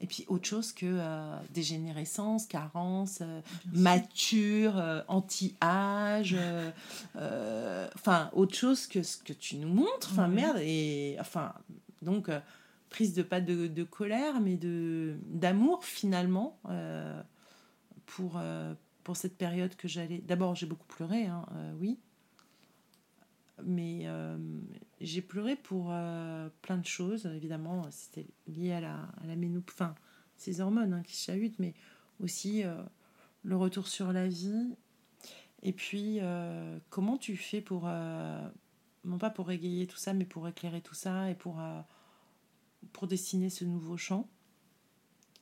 S2: Et puis autre chose que euh, dégénérescence, carence, euh, mature, euh, anti-âge, euh, enfin autre chose que ce que tu nous montres, enfin merde, et enfin donc prise de pas de, de colère mais de d'amour finalement pour pour cette période que j'allais. D'abord j'ai beaucoup pleuré, hein, oui, mais euh, j'ai pleuré pour euh, plein de choses. Évidemment, c'était lié à la, à la enfin, ces hormones hein, qui chahutent, mais aussi euh, le retour sur la vie. Et puis, comment tu fais pour, non pas pour égayer tout ça, mais pour éclairer tout ça et pour, pour dessiner ce nouveau champ?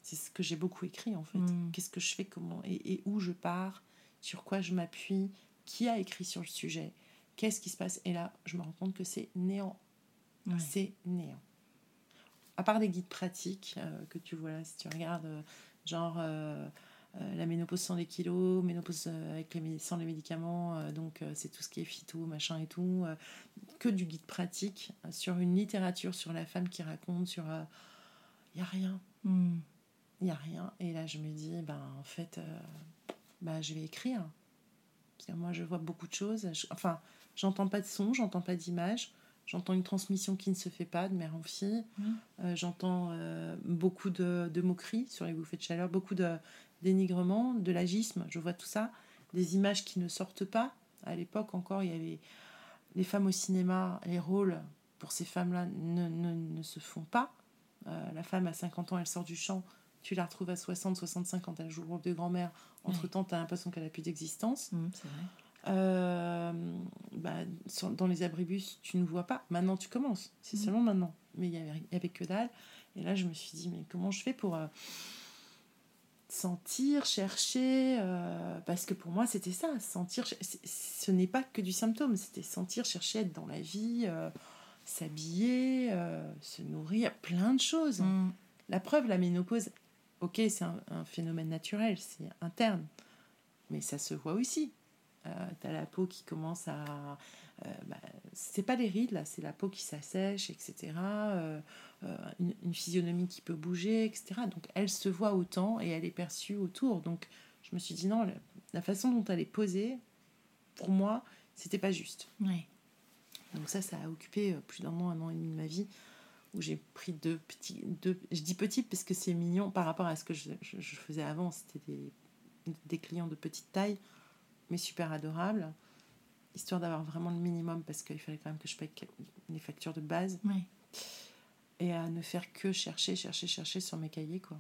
S2: C'est ce que j'ai beaucoup écrit en fait.
S3: Mm.
S2: Qu'est-ce que je fais, comment et, et où je pars, sur quoi je m'appuie, qui a écrit sur le sujet, qu'est-ce qui se passe? Et là, je me rends compte que c'est néant.
S3: Ouais.
S2: C'est néant. À part des guides pratiques euh, que tu vois là, si tu regardes, euh, genre euh, la ménopause sans les kilos, ménopause avec les, sans les médicaments, donc c'est tout ce qui est phyto, machin et tout, que du guide pratique sur une littérature sur la femme qui raconte, sur. Il n'y a rien
S3: Mm.
S2: il n'y a rien. Et là, je me dis, ben, en fait, ben, je vais écrire. Parce que moi, je vois beaucoup de choses. Je- enfin, j'entends pas de son, j'entends pas d'image. J'entends une transmission qui ne se fait pas de mère en fille.
S3: Mhm.
S2: Euh, j'entends euh, beaucoup de, de moqueries sur les bouffées de chaleur, beaucoup de dénigrement, de l'agisme. Je vois tout ça. Des images qui ne sortent pas. À l'époque encore, il y avait les femmes au cinéma, les rôles pour ces femmes-là ne, ne, ne se font pas. Euh, la femme à 50 ans, elle sort du champ, tu la retrouves à 60, 65 quand elle joue le rôle de grand-mère. Entre-temps, tu as l'impression qu'elle a plus d'existence.
S3: Mm, c'est vrai.
S2: Euh, bah, sur- dans les abribus, tu ne vois pas. Maintenant, tu commences. C'est
S3: Mhm.
S2: seulement maintenant. Mais il n'y avait, avait que dalle. Et là, je me suis dit, mais comment je fais pour euh, sentir, chercher euh, Parce que pour moi, c'était ça. Sentir, ce n'est pas que du symptôme. C'était sentir, chercher, être dans la vie, s'habiller, se nourrir, plein de choses.
S3: Mm.
S2: La preuve, la ménopause, ok, c'est un, un phénomène naturel, c'est interne, mais ça se voit aussi. Euh, T'as la peau qui commence à. euh, bah, c'est pas les rides là, c'est la peau qui s'assèche, etc. Euh, euh, une, une physionomie qui peut bouger, etc. Donc elle se voit autant et elle est perçue autour. Donc je me suis dit non, la, la façon dont elle est posée, pour moi, c'était pas juste.
S3: Ouais.
S2: Donc ça, ça a occupé euh, plus d'un an, un an et demi de ma vie, où j'ai pris deux petits... Deux, je dis petits parce que c'est mignon par rapport à ce que je, je- je faisais avant. C'était des, des clients de petite taille, mais super adorables, histoire d'avoir vraiment le minimum, parce qu'il fallait quand même que je paye les factures de base. Et à ne faire que chercher, chercher, chercher sur mes cahiers, quoi.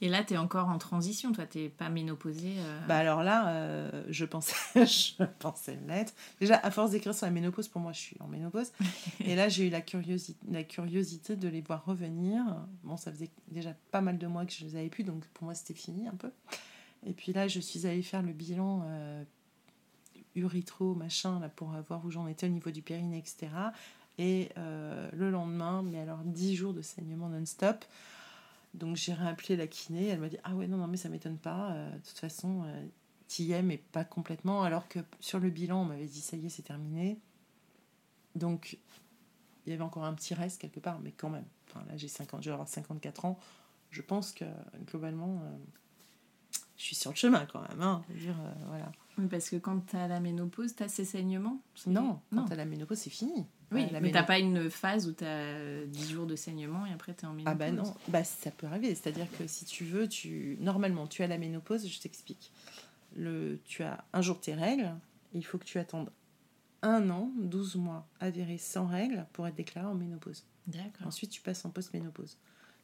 S1: Et là, tu es encore en transition, toi, tu pas ménopausée euh.
S2: Bah alors là, euh, je pensais [LAUGHS] je pensais l'être. Déjà, à force d'écrire sur la ménopause, pour moi, je suis en ménopause. [LAUGHS] et là, j'ai eu la curiosité, la curiosité de les voir revenir. Bon, ça faisait déjà pas mal de mois que je les avais plus, donc pour moi, c'était fini un peu. Et puis là, je suis allée faire le bilan euh, uritro, machin, là, pour voir où j'en étais au niveau du périnée, etc. Et le lendemain, mais alors 10 jours de saignement non-stop. Donc j'ai réappelé la kiné, elle m'a dit Ah ouais, non, non, mais ça m'étonne pas, euh, de toute façon, euh, t'y es, mais pas complètement. Alors que sur le bilan, on m'avait dit Ça y est, c'est terminé. Donc il y avait encore un petit reste quelque part, mais quand même. Enfin là, j'ai 50, je vais avoir 54 ans. Je pense que globalement, euh, je suis sur le chemin quand même. Hein, dire, voilà.
S1: Oui, parce que quand tu as la ménopause, tu as ces saignements
S2: Non, quand tu as la ménopause, c'est fini.
S1: Oui, la mais t'as pas une phase où tu as 10 jours de saignement et après tu es en ménopause.
S2: Ah bah non, bah, ça peut arriver. C'est-à-dire que si tu veux, tu normalement, tu as la ménopause, je t'explique. Le... Tu as un jour tes règles, il faut que tu attendes un an, 12 mois avérés sans règles pour être déclaré en ménopause.
S1: D'accord.
S2: Ensuite, tu passes en post-ménopause.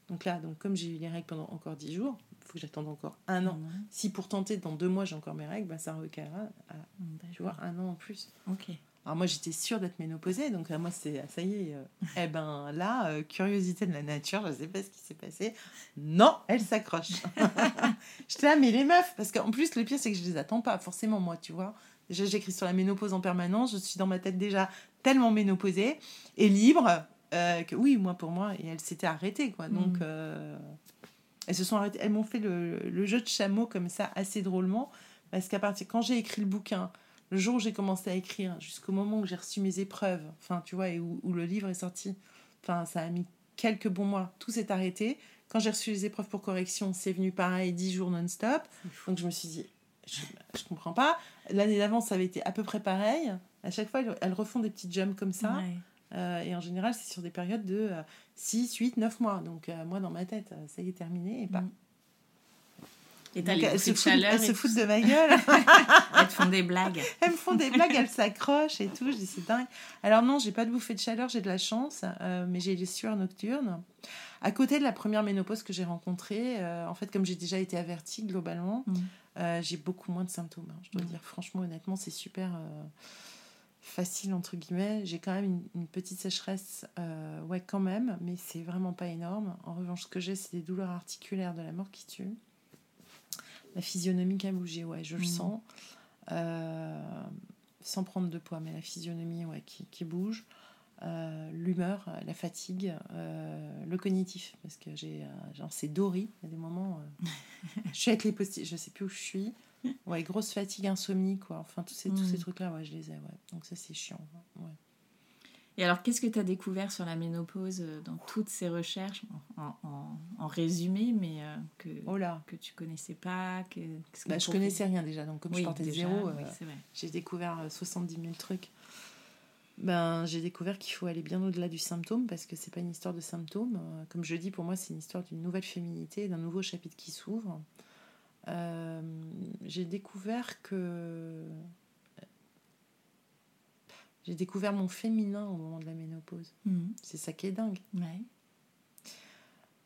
S2: Donc là, donc comme j'ai eu les règles pendant encore 10 jours, faut que j'attende encore un an. Si pour tenter, dans deux mois, j'ai encore mes règles, bah, ça recalera à tu vois, un an en plus.
S1: Ok.
S2: Alors moi j'étais sûre d'être ménopausée, donc moi c'est ça y est. Euh, eh ben là, euh, curiosité de la nature, je sais pas ce qui s'est passé. Non, elle s'accroche. [LAUGHS] J'étais là, mais les meufs, parce qu'en plus le pire c'est que je les attends pas forcément moi, tu vois. Déjà j'écris sur la ménopause en permanence, je suis dans ma tête déjà tellement ménopausée et libre euh, que oui, moi pour moi, et elle s'était arrêtée quoi. Donc mm. Elles se sont arrêtées, elles m'ont fait le, le, jeu de chameau comme ça assez drôlement, parce qu'à partir quand j'ai écrit le bouquin le jour où j'ai commencé à écrire, jusqu'au moment où j'ai reçu mes épreuves, enfin, tu vois, et où, le livre est sorti, enfin, ça a mis quelques bons mois, tout s'est arrêté. Quand j'ai reçu les épreuves pour correction, c'est venu pareil, dix jours non-stop. Donc je me suis dit, je, je comprends pas. L'année d'avant, ça avait été à peu près pareil. À chaque fois, elles, refont des petites jumps comme ça. Euh, et en général, c'est sur des périodes de 6, 8, 9 mois. Donc euh, moi, dans ma tête, ça y est terminé. Et pas. Mm.
S1: Et t'as les se, chaleur
S2: elles se foutent de ma gueule. [LAUGHS]
S1: elles te font des blagues. [LAUGHS]
S2: Elles me font des blagues, elles s'accrochent et tout. Je dis, c'est dingue. Alors non, j'ai pas de bouffée de chaleur, j'ai de la chance, euh, mais j'ai des sueurs nocturnes. À côté de la première ménopause que j'ai rencontrée, euh, en fait, comme j'ai déjà été avertie globalement, mm. euh, j'ai beaucoup moins de symptômes. Hein. je dois mm. dire, franchement, honnêtement, c'est super facile entre guillemets. J'ai quand même une, une petite sécheresse, ouais, quand même, mais c'est vraiment pas énorme. En revanche, ce que j'ai, c'est des douleurs articulaires de la mort qui tue la physionomie qui a bougé, ouais, je le mm. sens. Euh, sans prendre de poids, mais la physionomie ouais, qui, qui bouge. Euh, l'humeur, la fatigue, euh, le cognitif, parce que j'ai, genre, c'est Dory, il y a des moments, [LAUGHS] je suis avec les post je sais plus où je suis, ouais, grosse fatigue, insomnie, quoi, enfin, tous ces, tous ces mm. trucs-là, ouais, je les ai, ouais, donc ça, c'est chiant, ouais.
S1: Et alors, qu'est-ce que tu as découvert sur la ménopause euh, dans toutes ces recherches, en, résumé, mais euh, que,
S2: oh là.
S1: que tu connaissais pas que,
S2: bah, Je connaissais rien déjà, donc comme je partais de zéro, euh, j'ai découvert 70 000 trucs. Ben, j'ai découvert qu'il faut aller bien au-delà du symptôme parce que c'est pas une histoire de symptômes. Comme je dis, pour moi, c'est une histoire d'une nouvelle féminité, d'un nouveau chapitre qui s'ouvre. J'ai découvert que j'ai découvert mon féminin au moment de la ménopause. Mhm. C'est ça qui est dingue.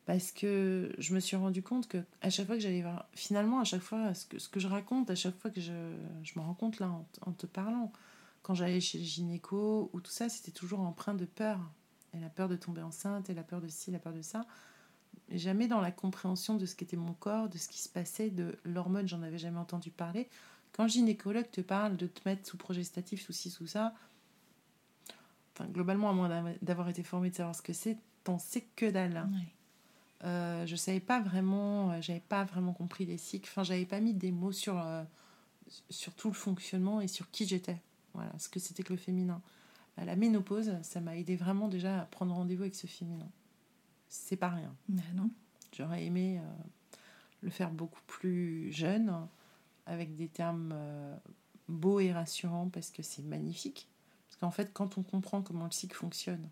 S2: Parce que je me suis rendu compte que à chaque fois que j'allais voir, finalement, à chaque fois, ce que, ce que je raconte, à chaque fois que je, je me rends compte là en, te parlant, quand j'allais chez le gynéco ou tout ça, c'était toujours empreint de peur. Et la peur de tomber enceinte, et la peur de ci, la peur de ça. Jamais dans la compréhension de ce qu'était mon corps, de ce qui se passait, de l'hormone, j'en avais jamais entendu parler. Quand le gynécologue te parle de te mettre sous progestatif, sous ci, sous ça, globalement, à moins d'avoir été formée de savoir ce que c'est, t'en sais que dalle. Hein. Euh, je savais pas vraiment, euh, j'avais pas vraiment compris les cycles. Enfin, j'avais pas mis des mots sur, euh, sur tout le fonctionnement et sur qui j'étais. Voilà, ce que c'était que le féminin. Bah, la ménopause, ça m'a aidé vraiment déjà à prendre rendez-vous avec ce féminin. C'est pas rien.
S1: Bah, non.
S2: J'aurais aimé le faire beaucoup plus jeune, avec des termes beaux et rassurants parce que c'est magnifique. En fait, quand on comprend comment le cycle fonctionne,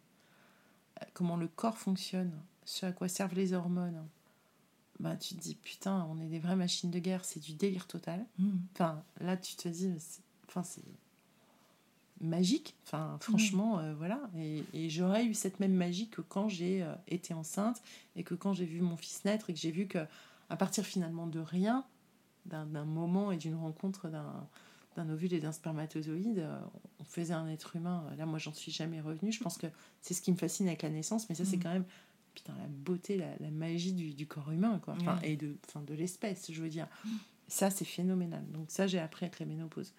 S2: euh, comment le corps fonctionne, ce à quoi servent les hormones, bah, tu te dis putain, on est des vraies machines de guerre, c'est du délire total. Enfin, là, tu te dis, enfin, c'est. Magique. Enfin, franchement, euh, voilà. Et, et j'aurais eu cette même magie que quand j'ai euh, été enceinte et que quand j'ai vu mon fils naître et que j'ai vu que à partir finalement de rien, d'un moment et d'une rencontre d'un ovule et d'un spermatozoïde, euh, on faisait un être humain. Là, moi, j'en suis jamais revenue. Je pense que c'est ce qui me fascine avec la naissance, mais ça, c'est
S3: Mhm.
S2: quand même putain, la beauté, la, la magie du, du corps humain, quoi. Enfin, et de, enfin, de l'espèce, je veux dire. Ça, c'est phénoménal. Donc, ça, j'ai appris avec la ménopause.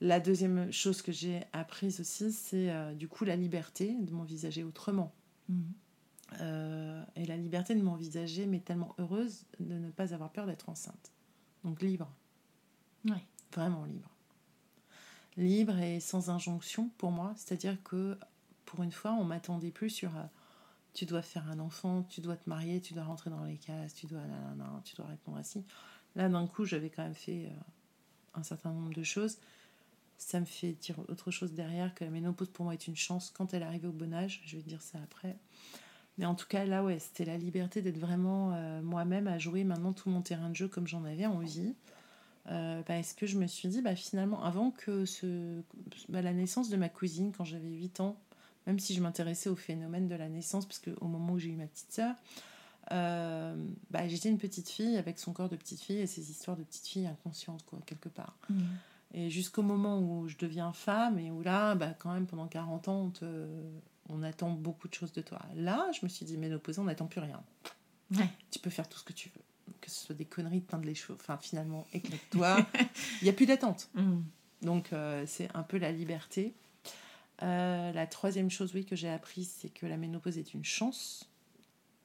S2: La deuxième chose que j'ai apprise aussi, c'est euh, du coup la liberté de m'envisager autrement.
S3: Mhm.
S2: Euh, et la liberté de m'envisager, mais tellement heureuse de ne pas avoir peur d'être enceinte. Donc libre,
S3: Ouais.
S2: vraiment libre. Libre et sans injonction pour moi, c'est-à-dire que pour une fois, on m'attendait plus sur euh, tu dois faire un enfant, tu dois te marier, tu dois rentrer dans les cases, tu dois nanana, tu dois répondre à ci. Là, d'un coup, j'avais quand même fait euh, un certain nombre de choses. Ça me fait dire autre chose derrière que la ménopause pour moi est une chance quand elle arrive au bon âge. Je vais dire ça après. Mais en tout cas, là, ouais, c'était la liberté d'être vraiment euh, moi-même à jouer maintenant tout mon terrain de jeu comme j'en avais envie. Euh, parce que je me suis dit, bah, finalement, avant que ce, bah, la naissance de ma cousine, quand j'avais 8 ans, même si je m'intéressais au phénomène de la naissance, parce qu'au moment où j'ai eu ma petite sœur, euh, bah, j'étais une petite fille avec son corps de petite fille et ses histoires de petite fille inconsciente, quoi, quelque part.
S3: Mhm.
S2: Et jusqu'au moment où je deviens femme et où là, bah, quand même, pendant 40 ans, on, te- on attend beaucoup de choses de toi. Là, je me suis dit, ménopausée, on n'attend plus rien.
S3: Ouais.
S2: Tu peux faire tout ce que tu veux. Que ce soit des conneries, de teindre les cheveux. Enfin, finalement, éclate-toi. [LAUGHS] Il n'y a plus d'attente.
S3: Mhm.
S2: Donc, euh, c'est un peu la liberté. Euh, la troisième chose, oui, que j'ai appris, c'est que la ménopause est une chance.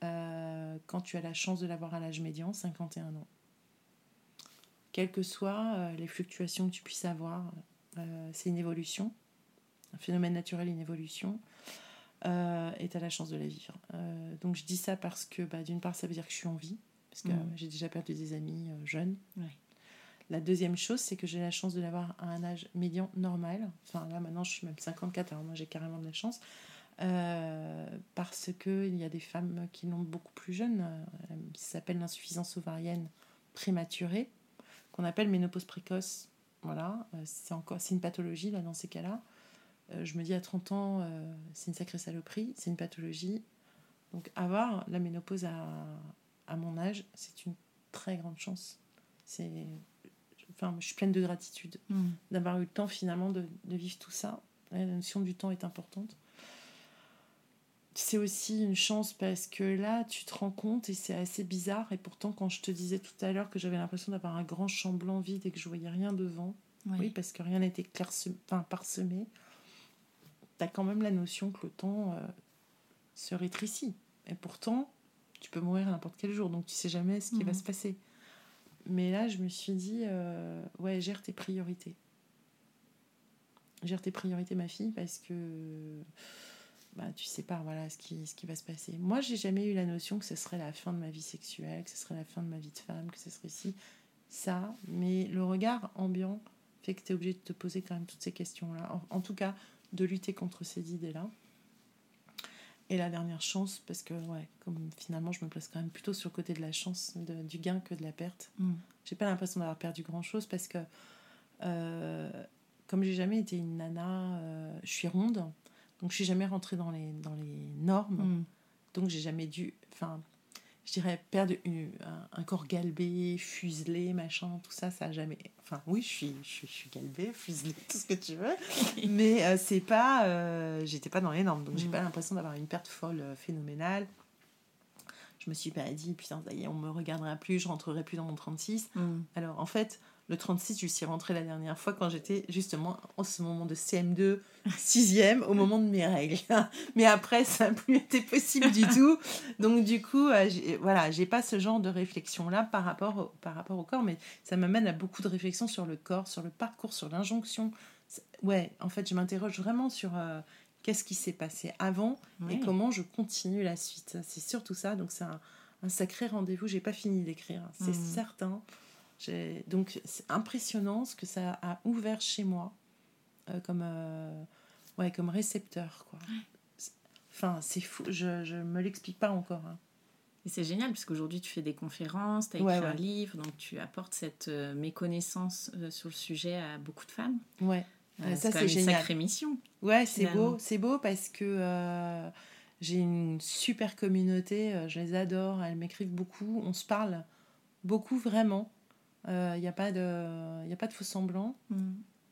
S2: Euh, quand tu as la chance de l'avoir à l'âge médian, 51 ans. Quelles que soient euh, les fluctuations que tu puisses avoir, euh, c'est une évolution. Un phénomène naturel, une évolution. Euh, et tu as la chance de la vivre. Euh, donc, je dis ça parce que, bah, d'une part, ça veut dire que je suis en vie. Parce que euh, j'ai déjà perdu des amis jeunes.
S3: Ouais.
S2: La deuxième chose, c'est que j'ai la chance de l'avoir à un âge médian normal. Enfin, là, maintenant, je suis même 54, alors moi, j'ai carrément de la chance. Parce qu'il y a des femmes qui l'ont beaucoup plus jeune. Ça s'appelle l'insuffisance ovarienne prématurée, qu'on appelle ménopause précoce. Voilà, euh, c'est encore c'est une pathologie, là, dans ces cas-là. Euh, je me dis, à 30 ans, euh, c'est une sacrée saloperie, c'est une pathologie. Donc, avoir la ménopause à, à mon âge, c'est une très grande chance. C'est enfin, je suis pleine de gratitude
S3: Mhm.
S2: d'avoir eu le temps finalement de, de vivre tout ça. La notion du temps est importante. C'est aussi une chance parce que là, tu te rends compte et c'est assez bizarre. Et pourtant, quand je te disais tout à l'heure que j'avais l'impression d'avoir un grand champ blanc vide et que je voyais rien devant, oui, parce que rien n'était enfin, parsemé, tu as quand même la notion que le temps euh, se rétrécit. Et pourtant, tu peux mourir à n'importe quel jour, donc tu sais jamais ce qui va
S3: Mhm.
S2: se passer. Mais là, je me suis dit, euh, ouais, gère tes priorités. Gère tes priorités, ma fille, parce que bah, tu sais pas voilà, ce, qui, ce qui va se passer. Moi, j'ai jamais eu la notion que ce serait la fin de ma vie sexuelle, que ce serait la fin de ma vie de femme, que ce serait ci, ça. Mais le regard ambiant fait que tu es obligé de te poser quand même toutes ces questions-là. En, en tout cas, de lutter contre ces idées-là. Et la dernière chance, parce que ouais, comme finalement je me place quand même plutôt sur le côté de la chance, de- du gain que de la perte.
S3: Mhm.
S2: J'ai pas l'impression d'avoir perdu grand chose parce que euh, comme j'ai jamais été une nana, euh, je suis ronde, donc je suis jamais rentrée dans les, dans les normes,
S3: Mhm.
S2: donc j'ai jamais dû, enfin, je dirais perdre une- un, un corps galbé, fuselé, machin, tout ça, ça a jamais. Enfin, oui, je suis, je suis, je suis galbée, [LAUGHS] fuselée, tout ce que tu veux, [LAUGHS] mais euh, c'est pas, euh, j'étais pas dans les normes, donc j'ai
S3: Mhm.
S2: pas l'impression d'avoir une perte folle euh, phénoménale. Je me suis pas dit, putain, ça y est, on me regardera plus, je rentrerai plus dans mon 36.
S3: Mhm.
S2: Alors en fait, le 36, je suis rentrée la dernière fois quand j'étais justement en ce moment de CM2, 6e, au moment de mes règles. [LAUGHS] Mais après, ça n'a plus été possible du tout. Donc du coup, euh, voilà, j'ai pas ce genre de réflexion-là par rapport, au, par rapport au corps, mais ça m'amène à beaucoup de réflexions sur le corps, sur le parcours, sur l'injonction. Ouais, en fait, je m'interroge vraiment sur euh, qu'est-ce qui s'est passé avant et comment je continue la suite. C'est surtout ça. Donc c'est un, un sacré rendez-vous. J'ai pas fini d'écrire, c'est
S3: Mhm.
S2: certain. Donc c'est impressionnant ce que ça a ouvert chez moi euh, comme, euh, ouais, comme récepteur. Quoi. Enfin, c'est fou. Je, je me l'explique pas encore. hein.
S3: Et c'est génial, puisqu'aujourd'hui tu fais des conférences, tu as
S2: Ouais,
S3: écrit un livre, donc tu apportes cette euh, méconnaissance sur le sujet à beaucoup de femmes.
S2: Ouais.
S3: C'est
S2: ça, c'est
S3: une sacrée mission.
S2: Ouais, c'est beau, c'est beau parce que j'ai une super communauté, je les adore, elles m'écrivent beaucoup, on se parle beaucoup vraiment. Il n'y a pas de, y a pas de faux semblants,
S3: Mm.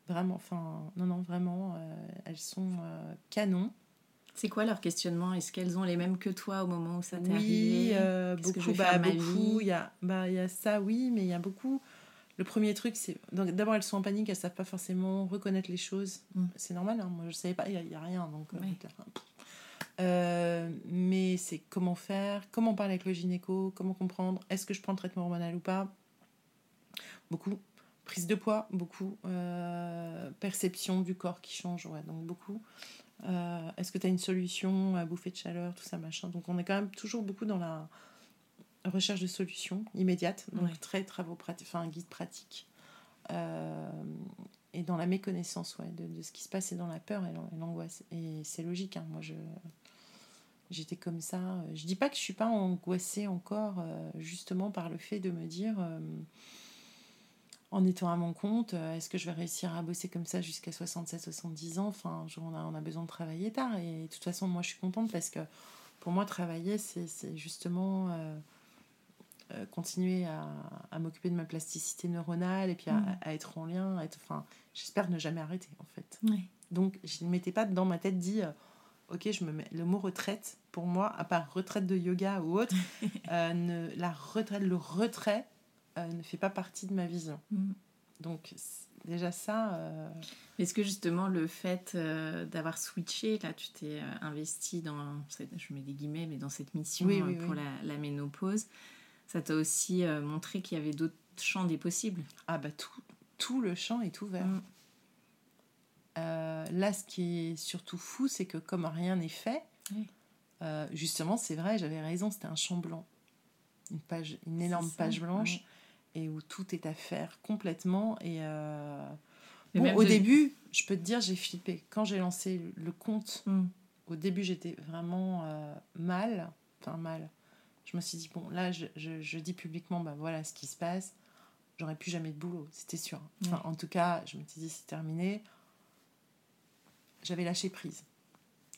S2: vraiment. Enfin, non, non, vraiment, euh, elles sont euh, canon.
S3: C'est quoi leur questionnement? Est-ce qu'elles ont les mêmes que toi au moment où ça t'est
S2: Oui,
S3: arrivé?
S2: euh,
S3: que je
S2: beaucoup,
S3: vais
S2: bah, beaucoup. Il y a, bah, il y a ça, oui, mais il y a beaucoup. Le premier truc, c'est d'abord elles sont en panique, elles savent pas forcément reconnaître les choses.
S3: Mm.
S2: C'est normal, hein, moi je savais pas, il y a, il rien, donc. euh,
S3: Oui.
S2: Euh, mais c'est comment faire, comment parler avec le gynéco, comment comprendre, est-ce que je prends le traitement hormonal ou pas? Beaucoup. Prise de poids, beaucoup. Euh, perception du corps qui change, ouais, donc beaucoup. Euh, Est-ce que tu as une solution à bouffer de chaleur, tout ça, machin? Donc on est quand même toujours beaucoup dans la recherche de solutions immédiates, donc
S3: Ouais.
S2: très travaux pratiques, enfin un guide pratique. Euh, et dans la méconnaissance ouais, de, de ce qui se passe et dans la peur et l'an- et l'angoisse. Et c'est logique, hein, moi je j'étais comme ça. Je dis pas que je suis pas angoissée encore, euh, justement par le fait de me dire, en étant à mon compte, euh, est-ce que je vais réussir à bosser comme ça jusqu'à 67-70 ans? Enfin, on a, on a besoin de travailler tard. Et de toute façon, moi je suis contente parce que pour moi, travailler, c'est justement euh, euh, continuer à, à m'occuper de ma plasticité neuronale et puis à,
S3: Mm.
S2: à être en lien. à Être, enfin, J'espère ne jamais arrêter en fait. Donc, je ne m'étais pas dans ma tête dit, euh, ok, je me mets le mot retraite. Pour moi, à part retraite de yoga ou autre, [LAUGHS] ne- la retraite, le retrait euh, ne fait pas partie de ma vision.
S3: Mm.
S2: Donc, déjà ça, euh,
S3: Est-ce que justement le fait euh, d'avoir switché, là tu t'es euh, investi dans, cette- je mets des guillemets, mais dans cette mission
S2: Oui, oui,
S3: pour
S2: oui.
S3: La, la ménopause, ça t'a aussi montré qu'il y avait d'autres champs des possibles?
S2: Ah bah tout, tout le champ est ouvert.
S3: Mm.
S2: Là, ce qui est surtout fou, c'est que comme rien n'est fait, justement, c'est vrai, j'avais raison, c'était un champ blanc. Une, page, une énorme
S3: ça,
S2: page blanche
S3: ouais.
S2: Et où tout est à faire complètement. Et euh, bon, au
S3: de-
S2: début, je peux te dire, j'ai flippé. Quand j'ai lancé le, compte,
S3: Mm.
S2: au début, j'étais vraiment euh, mal. Enfin, mal. Je me suis dit, bon, là, je, je- je dis publiquement, bah voilà ce qui se passe. J'aurais plus jamais de boulot, c'était sûr. Enfin, En tout cas, je me suis dit, c'est terminé. J'avais lâché prise.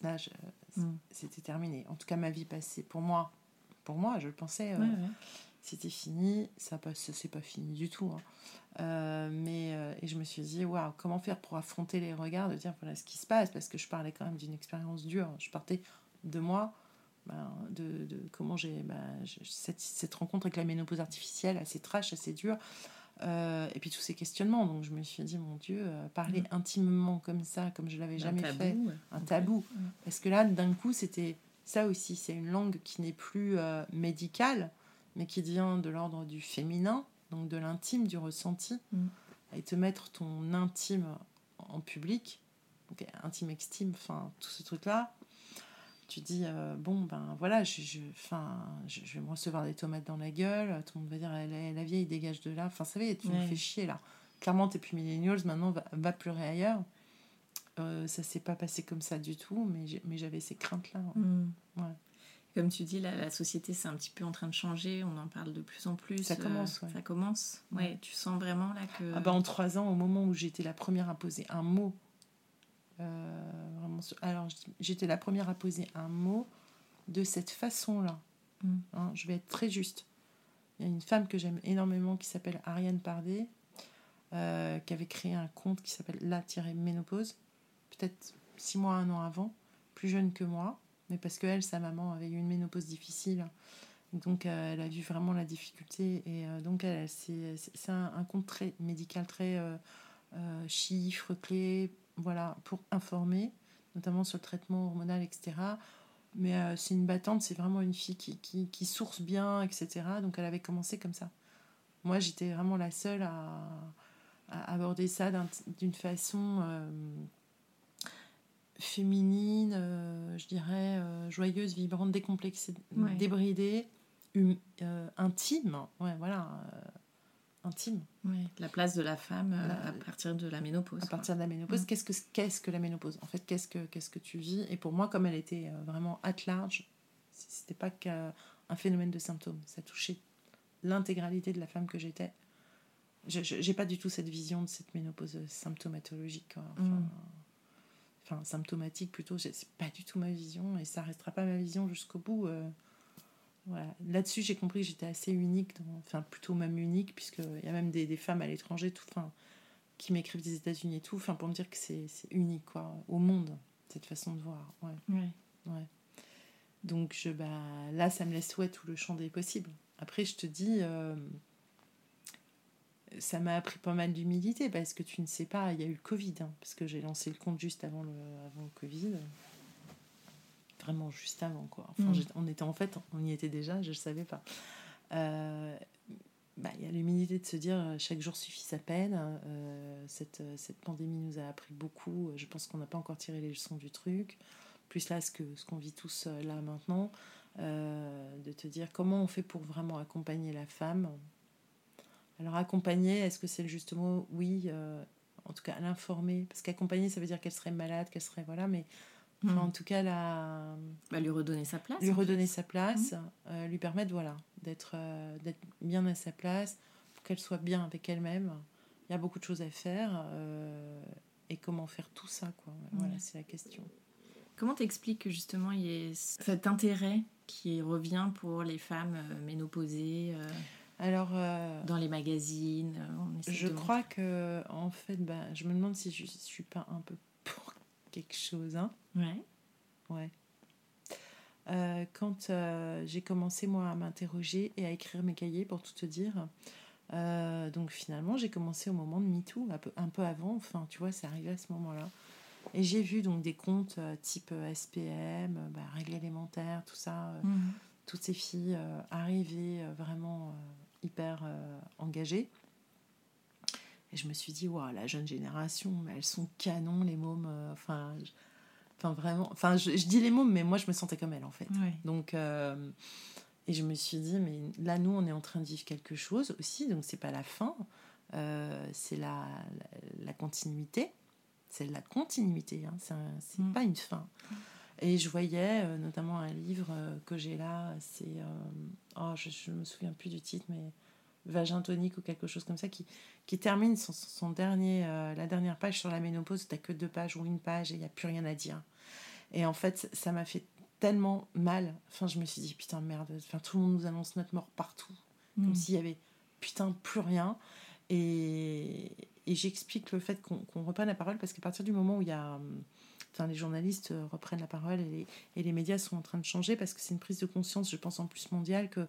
S2: Là, je-
S3: Mm.
S2: c'était terminé. En tout cas, ma vie passée, pour moi, pour moi, je le pensais, euh,
S3: Ouais, ouais.
S2: C'était fini. Ça pas, ça, c'est pas fini du tout. hein. Euh, mais euh, et je me suis dit, waouh, comment faire pour affronter les regards, de dire voilà ce qui se passe, parce que je parlais quand même d'une expérience dure. Je partais de moi, ben, de, de comment j'ai ben, cette, cette rencontre avec la ménopause artificielle, assez trash, assez dure. Euh, et puis tous ces questionnements. Donc je me suis dit, mon Dieu, parler intimement comme ça, comme je l'avais jamais
S3: tabou,
S2: fait,
S3: ouais.
S2: un tabou. Parce que là, d'un coup, c'était ça aussi. C'est une langue qui n'est plus médicale, mais qui vient de l'ordre du féminin, donc de l'intime, du ressenti.
S3: Mm.
S2: Et te mettre ton intime en public, donc intime, extime, enfin, tout ce truc-là. Tu dis, euh, bon, ben voilà, je, je, je, je vais me recevoir des tomates dans la gueule. Tout le monde va dire, la, la vieille dégage de là. Enfin, ça va, tu me
S3: Ouais.
S2: fais chier là. Clairement, t'es plus millennials, maintenant, va, va pleurer ailleurs. Euh, ça s'est pas passé comme ça du tout, mais j'avais ces craintes-là.
S3: Mm.
S2: Ouais.
S3: Comme tu dis, la, la société c'est un petit peu en train de changer, on en parle de plus en plus.
S2: Ça
S3: euh,
S2: commence, ouais.
S3: Ça commence. Ouais, tu sens vraiment là que.
S2: Ah bah, en trois ans, au moment où j'étais la première à poser un mot, euh, vraiment, alors j'étais la première à poser un mot de cette façon-là.
S3: Mm.
S2: Hein, je vais être très juste. Il y a une femme que j'aime énormément qui s'appelle Ariane Pardet, euh, qui avait créé un compte qui s'appelle La-Ménopause, peut-être six mois, un an avant, plus jeune que moi, mais parce que elle, sa maman, avait eu une ménopause difficile. Donc euh, elle a vu vraiment la difficulté et euh, donc c'est un, compte très médical, très euh, euh, chiffres, voilà, pour informer, notamment sur le traitement hormonal, etc. Mais c'est une battante, c'est vraiment une fille qui, qui, source bien, etc. Donc elle avait commencé comme ça. Moi, j'étais vraiment la seule à, aborder ça d'un- d'une façon féminine, euh, je dirais, euh, joyeuse, vibrante, décomplexée,
S3: Ouais.
S2: débridée, hum- euh, intime. Ouais, voilà, intime.
S3: Ouais, la place de la femme
S2: La-
S3: à partir de la ménopause.
S2: à partir de la ménopause. Qu'est-ce que qu'est-ce que la ménopause? En fait, qu'est-ce que qu'est-ce que tu vis? Et pour moi, comme elle était vraiment at large, c'était pas qu'un phénomène de symptômes. Ça touchait l'intégralité de la femme que j'étais. je n'ai pas du tout cette vision de cette ménopause symptomatologique. quoi. Enfin,
S3: Mm.
S2: Enfin, symptomatique plutôt. C'est pas du tout ma vision et ça restera pas ma vision jusqu'au bout. euh. Voilà. Là-dessus, j'ai compris que j'étais assez unique, dans- enfin plutôt même unique, puisqu'il y a même des, des femmes à l'étranger tout, enfin, qui m'écrivent des États-Unis et tout, enfin, pour me dire que c'est c'est unique quoi, au monde, cette façon de voir. Ouais.
S3: Ouais.
S2: Ouais. Donc je, bah, là, ça me laisse ouais, tout le champ des possibles. Après, je te dis, euh, ça m'a appris pas mal d'humilité parce que tu ne sais pas, il y a eu le Covid, hein, parce que j'ai lancé le compte juste avant le, avant le Covid. Vraiment juste avant, quoi. Enfin,
S3: Mm.
S2: on était en fait, on y était déjà, je ne savais pas. Euh, bah, il y a l'humilité de se dire euh, chaque jour suffit sa peine. Euh, cette, cette pandémie nous a appris beaucoup. Je pense qu'on n'a pas encore tiré les leçons du truc. Plus là, ce que ce qu'on vit tous là maintenant, euh, de te dire comment on fait pour vraiment accompagner la femme. Alors accompagner, est-ce que c'est le juste mot Oui, euh, en tout cas l'informer, parce qu'accompagner, ça veut dire qu'elle serait malade, qu'elle serait voilà, mais enfin,
S3: Mm.
S2: en tout cas la
S3: Bah, lui redonner sa place.
S2: lui redonner
S3: fait.
S2: sa place, euh, lui permettre voilà, d'être euh, d'être bien à sa place, pour qu'elle soit bien avec elle-même. Il y a beaucoup de choses à faire. et comment faire tout ça, quoi. Voilà, c'est la question.
S3: Comment t'expliques que justement il y ait cet intérêt qui revient pour les femmes ménopausées
S2: Alors, euh,
S3: dans les magazines euh, on essaie
S2: je
S3: de
S2: crois que, en fait, bah, je me demande si je, je suis pas un peu pour quelque chose, hein.
S3: Ouais.
S2: Ouais. Euh, quand euh, j'ai commencé moi à m'interroger et à écrire mes cahiers pour tout te dire, donc finalement j'ai commencé au moment de MeToo, un peu, un peu avant, enfin tu vois, c'est arrivé à ce moment-là. Et j'ai vu donc des comptes type SPM, bah, règles élémentaires, tout ça,
S3: Mhm.
S2: toutes ces filles arrivées euh, vraiment hyper euh, engagées. Et je me suis dit, waouh, la jeune génération, elles sont canons, les mômes. euh, Enfin, vraiment. Enfin, je, je dis les mômes, mais moi, je me sentais comme elles, en fait. Donc, euh, et je me suis dit, mais là, nous, on est en train de vivre quelque chose aussi, donc c'est pas la fin, euh, c'est la, la, la continuité. C'est la continuité, hein, c'est un- c'est
S3: Mm.
S2: pas une fin. Et je voyais euh, notamment un livre euh, que j'ai là, c'est. euh, oh, je ne me souviens plus du titre, mais Vagin tonique ou quelque chose comme ça, qui, qui termine son, son dernier, la dernière page sur la ménopause. Tu que deux pages ou une page et il n'y a plus rien à dire. Et en fait, ça m'a fait tellement mal. Enfin, je me suis dit, putain, merde, enfin, tout le monde nous annonce notre mort partout. Comme
S3: Mhm.
S2: s'il y avait, putain, plus rien. Et, et j'explique le fait qu'on qu'on reprenne la parole parce qu'à partir du moment où il y a. Enfin, les journalistes euh, reprennent la parole et les, et les médias sont en train de changer parce que c'est une prise de conscience, je pense, en plus mondiale que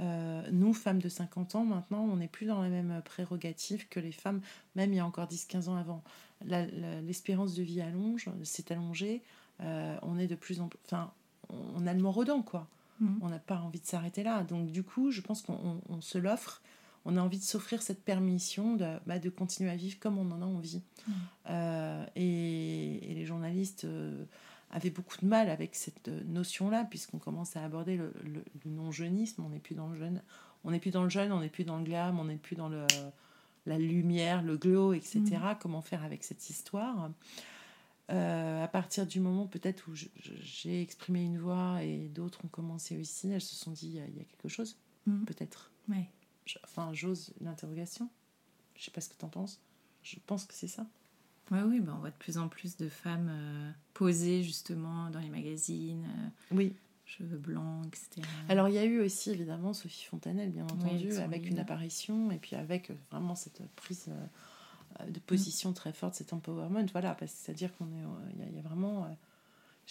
S2: euh, nous, femmes de 50 ans, maintenant, on n'est plus dans la même prérogative que les femmes, même il y a encore 10-15 ans avant. L'espérance de vie allonge, s'est allongée, euh, on est de plus en plus. Enfin, on a le mort aux dents, quoi.
S3: Mhm.
S2: On n'a pas envie de s'arrêter là. Donc, du coup, je pense qu'on on- on se l'offre. On a envie de s'offrir cette permission de, bah, de continuer à vivre comme on en a envie. Euh, et, et les journalistes euh, avaient beaucoup de mal avec cette euh, notion-là, puisqu'on commence à aborder le, le- le non-jeunisme. On n'est plus dans le jeune, on n'est plus dans le jeune, on n'est plus dans le glam, on n'est plus dans le, la lumière, le glow, etc. Comment faire avec cette histoire? Euh, À partir du moment peut-être où j'ai exprimé une voix et d'autres ont commencé aussi, elles se sont dit il y a- quelque chose,
S3: Mhm.
S2: peut-être.
S3: Ouais.
S2: Je- Enfin, j'ose l'interrogation. Je sais pas ce que tu en penses. Je pense que c'est ça.
S3: Ouais, oui, bah, on voit de plus en plus de femmes euh, posées justement dans les magazines, euh,
S2: Oui.
S3: cheveux blancs, etc.
S2: Alors, il y a eu aussi évidemment Sophie Fontanelle, bien entendu,
S3: avec
S2: une apparition et puis avec euh, vraiment cette prise de position très forte, cet empowerment. Voilà, c'est-à-dire qu'on est. Il y, a- il y a vraiment.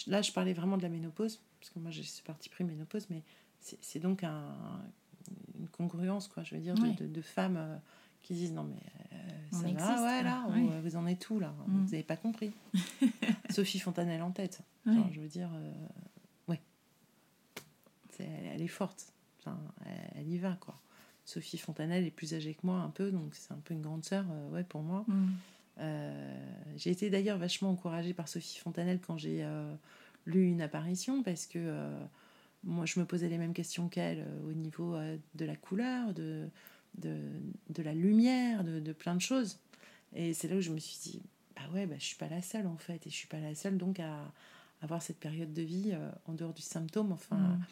S2: là, je parlais vraiment de la ménopause, parce que moi, j'ai ce parti pris ménopause, mais c'est donc un, une congruence, quoi, je veux dire, de,
S3: Ouais.
S2: de- de femmes euh, qui disent non, mais euh,
S3: On
S2: ça
S3: existe,
S2: va, ouais, là,
S3: Ouais.
S2: ou, euh, vous en êtes tout, là,
S3: Mm.
S2: vous n'avez pas compris. [LAUGHS] Sophie Fontanelle en tête. Genre, je veux dire, euh, ouais. Elle, elle est forte. Enfin, elle, elle y va, quoi. Sophie Fontanelle est plus âgée que moi, un peu, donc c'est un peu une grande sœur, euh, ouais, pour moi. Euh, j'ai été d'ailleurs vachement encouragée par Sophie Fontanelle quand j'ai euh, lu une apparition, parce que euh, moi, je me posais les mêmes questions qu'elle euh, au niveau euh, de la couleur, de, de, de la lumière, de, de plein de choses. Et c'est là où je me suis dit, bah ouais, bah, je suis pas la seule en fait, et je suis pas la seule donc à avoir cette période de vie euh, en dehors du symptôme, enfin,
S3: Mhm.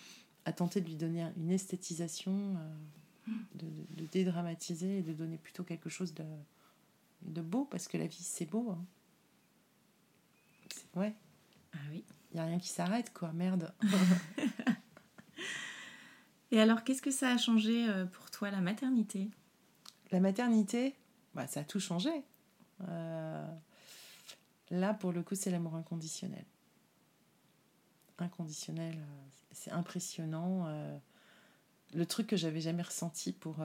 S2: à tenter de lui donner une esthétisation. euh, de, de dédramatiser et de donner plutôt quelque chose de, de beau, parce que la vie, c'est beau. Hein. Ouais,
S3: Ah oui.
S2: il n'y a rien qui s'arrête, quoi, merde. [LAUGHS]
S3: Et alors, qu'est-ce que ça a changé euh, pour toi, la maternité?
S2: La maternité, bah, ça a tout changé. Euh, là, pour le coup, c'est l'amour inconditionnel. Inconditionnel, euh, c'est impressionnant. le truc que j'avais jamais ressenti pour,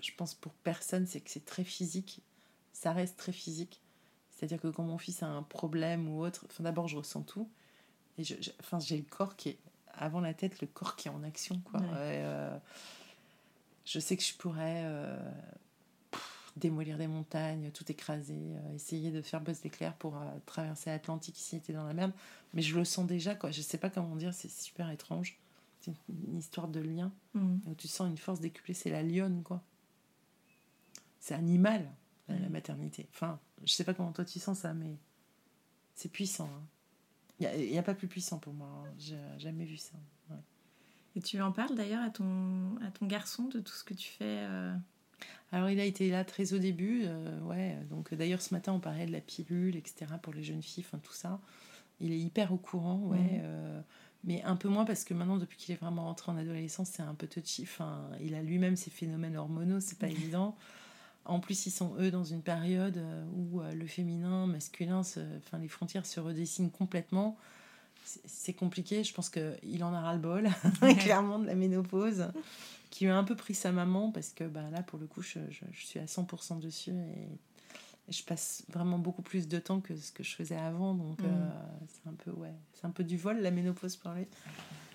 S2: je pense pour personne, c'est que c'est très physique. Ça reste très physique. C'est-à-dire que quand mon fils a un problème ou autre, d'abord je ressens tout. Et je- enfin, j'ai le corps qui est avant la tête, le corps qui est en action, quoi.
S3: Ouais.
S2: Et, euh, je sais que je pourrais euh, pff, démolir des montagnes, tout écraser, euh, essayer de faire buzz d'éclair pour traverser l'Atlantique s'il était dans la merde. Mais je le sens déjà, quoi. Je sais pas comment dire, c'est super étrange. C'est une, une histoire de lien
S3: Mhm.
S2: où tu sens une force décuplée, c'est la lionne, quoi. C'est animal, la, maternité. Enfin, je sais pas comment toi tu sens ça, mais c'est puissant. Il n'y a, pas plus puissant pour moi. hein. J'ai jamais vu ça. Ouais.
S3: Et tu en parles d'ailleurs à ton, à ton garçon de tout ce que tu fais euh,
S2: Alors, il a été là très au début. euh, ouais. Donc, d'ailleurs, ce matin, on parlait de la pilule, etc., pour les jeunes filles, enfin, tout ça. Il est hyper au courant, ouais. Euh, mais un peu moins parce que maintenant, depuis qu'il est vraiment rentré en adolescence, c'est un peu touchy. Enfin, il a lui-même ses phénomènes hormonaux, c'est pas évident. En plus, ils sont eux dans une période euh, où euh, le féminin, masculin, se- enfin les frontières se redessinent complètement. C'est- compliqué. Je pense qu'il en a ras le bol, [LAUGHS] clairement, de la ménopause, qui a un peu pris sa maman parce que bah, là, pour le coup, je, je- je suis à 100% dessus et, je passe vraiment beaucoup plus de temps que ce que je faisais avant. Donc, euh, c'est un peu, ouais, c'est un peu du vol la ménopause pour lui.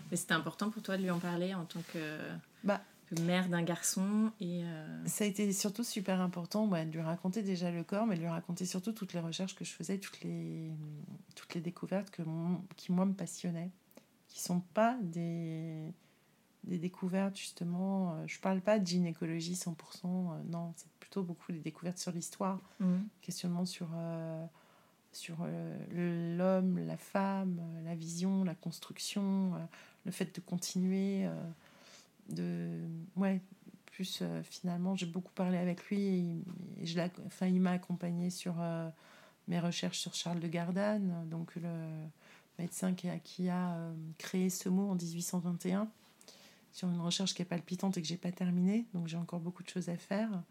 S3: Mais c'était important pour toi de lui en parler en tant que,
S2: Bah,
S3: que mère d'un garçon et euh,
S2: Ça a été surtout super important ouais, de lui raconter déjà le corps, mais de lui raconter surtout toutes les recherches que je faisais, toutes les, toutes les découvertes que mon- qui, moi, me passionnaient, qui sont pas des, des découvertes, justement. euh, Je parle pas de gynécologie 100%, euh, non, c'est plutôt beaucoup des découvertes sur l'histoire,
S3: mhm.
S2: questionnement sur, sur l'homme, la femme, la vision, la construction, le fait de continuer, de ouais, plus euh, finalement, j'ai beaucoup parlé avec lui et, je enfin, il m'a accompagné sur euh, mes recherches sur Charles de Gardanne, donc le médecin qui a, qui a euh, créé ce mot en 1821 sur une recherche qui est palpitante et que j'ai pas terminée, donc j'ai encore beaucoup de choses à faire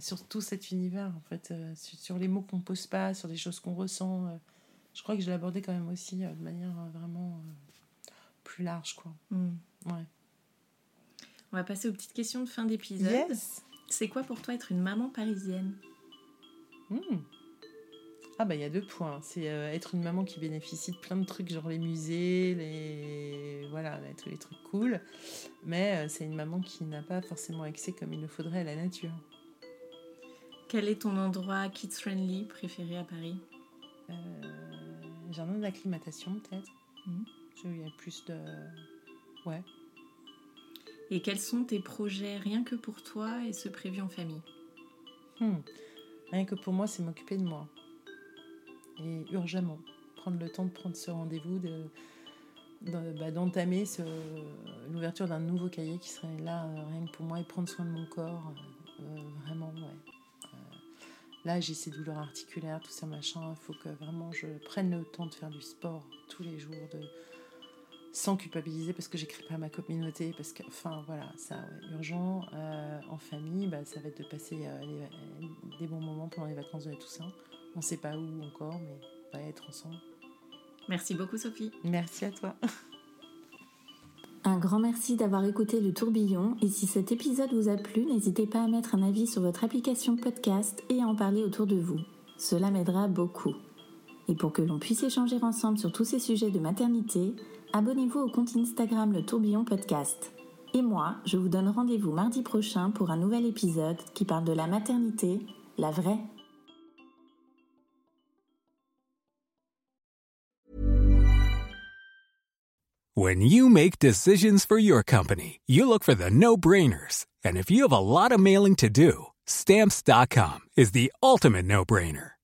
S2: sur tout cet univers en fait, sur, les mots qu'on pose pas, sur des choses qu'on ressent. je crois que je abordé quand même aussi de manière vraiment plus large quoi.
S3: Mhm.
S2: Ouais.
S3: On va passer aux petites questions de fin d'épisode.
S2: Yes.
S3: C'est quoi pour toi être une maman parisienne?
S2: Hmm. Ah bah il y a deux points. C'est euh, être une maman qui bénéficie de plein de trucs, genre les musées, les voilà, là, tous les trucs cool. Mais euh, c'est une maman qui n'a pas forcément accès comme il le faudrait à la nature.
S3: Quel est ton endroit kids-friendly préféré à Paris?
S2: Euh, jardin d'acclimatation peut-être. Parce qu'il y a plus de ouais.
S3: Et quels sont tes projets rien que pour toi et ceux prévus en famille?
S2: Hmm. Rien que pour moi, c'est m'occuper de moi. Et urgemment. Prendre le temps de prendre ce rendez-vous, de, de- bah, d'entamer ce- l'ouverture d'un nouveau cahier qui serait là euh, rien que pour moi et prendre soin de mon corps. euh, vraiment, ouais. Euh, là, j'ai ces douleurs articulaires, tout ça, machin. Il faut que vraiment je prenne le temps de faire du sport tous les jours, sans culpabiliser parce que j'écris pas à ma communauté, parce que, enfin voilà, ça, ouais, urgent. Euh, en famille, bah, ça va être de passer euh, les- des bons moments pendant les vacances de la Toussaint. On sait pas où encore, mais on va être ensemble.
S3: Merci beaucoup Sophie.
S2: Merci à toi. [LAUGHS]
S1: Un grand merci d'avoir écouté le tourbillon et si cet épisode vous a plu, n'hésitez pas à mettre un avis sur votre application podcast et à en parler autour de vous. Cela m'aidera beaucoup. Et pour que l'on puisse échanger ensemble sur tous ces sujets de maternité, abonnez-vous au compte Instagram Le Tourbillon Podcast. Et moi, je vous donne rendez-vous mardi prochain pour un nouvel épisode qui parle de la maternité, la vraie.
S4: When you make decisions for your company, you look for the no brainers. And if you have a lot of mailing to do, stamps.com is the ultimate no brainer.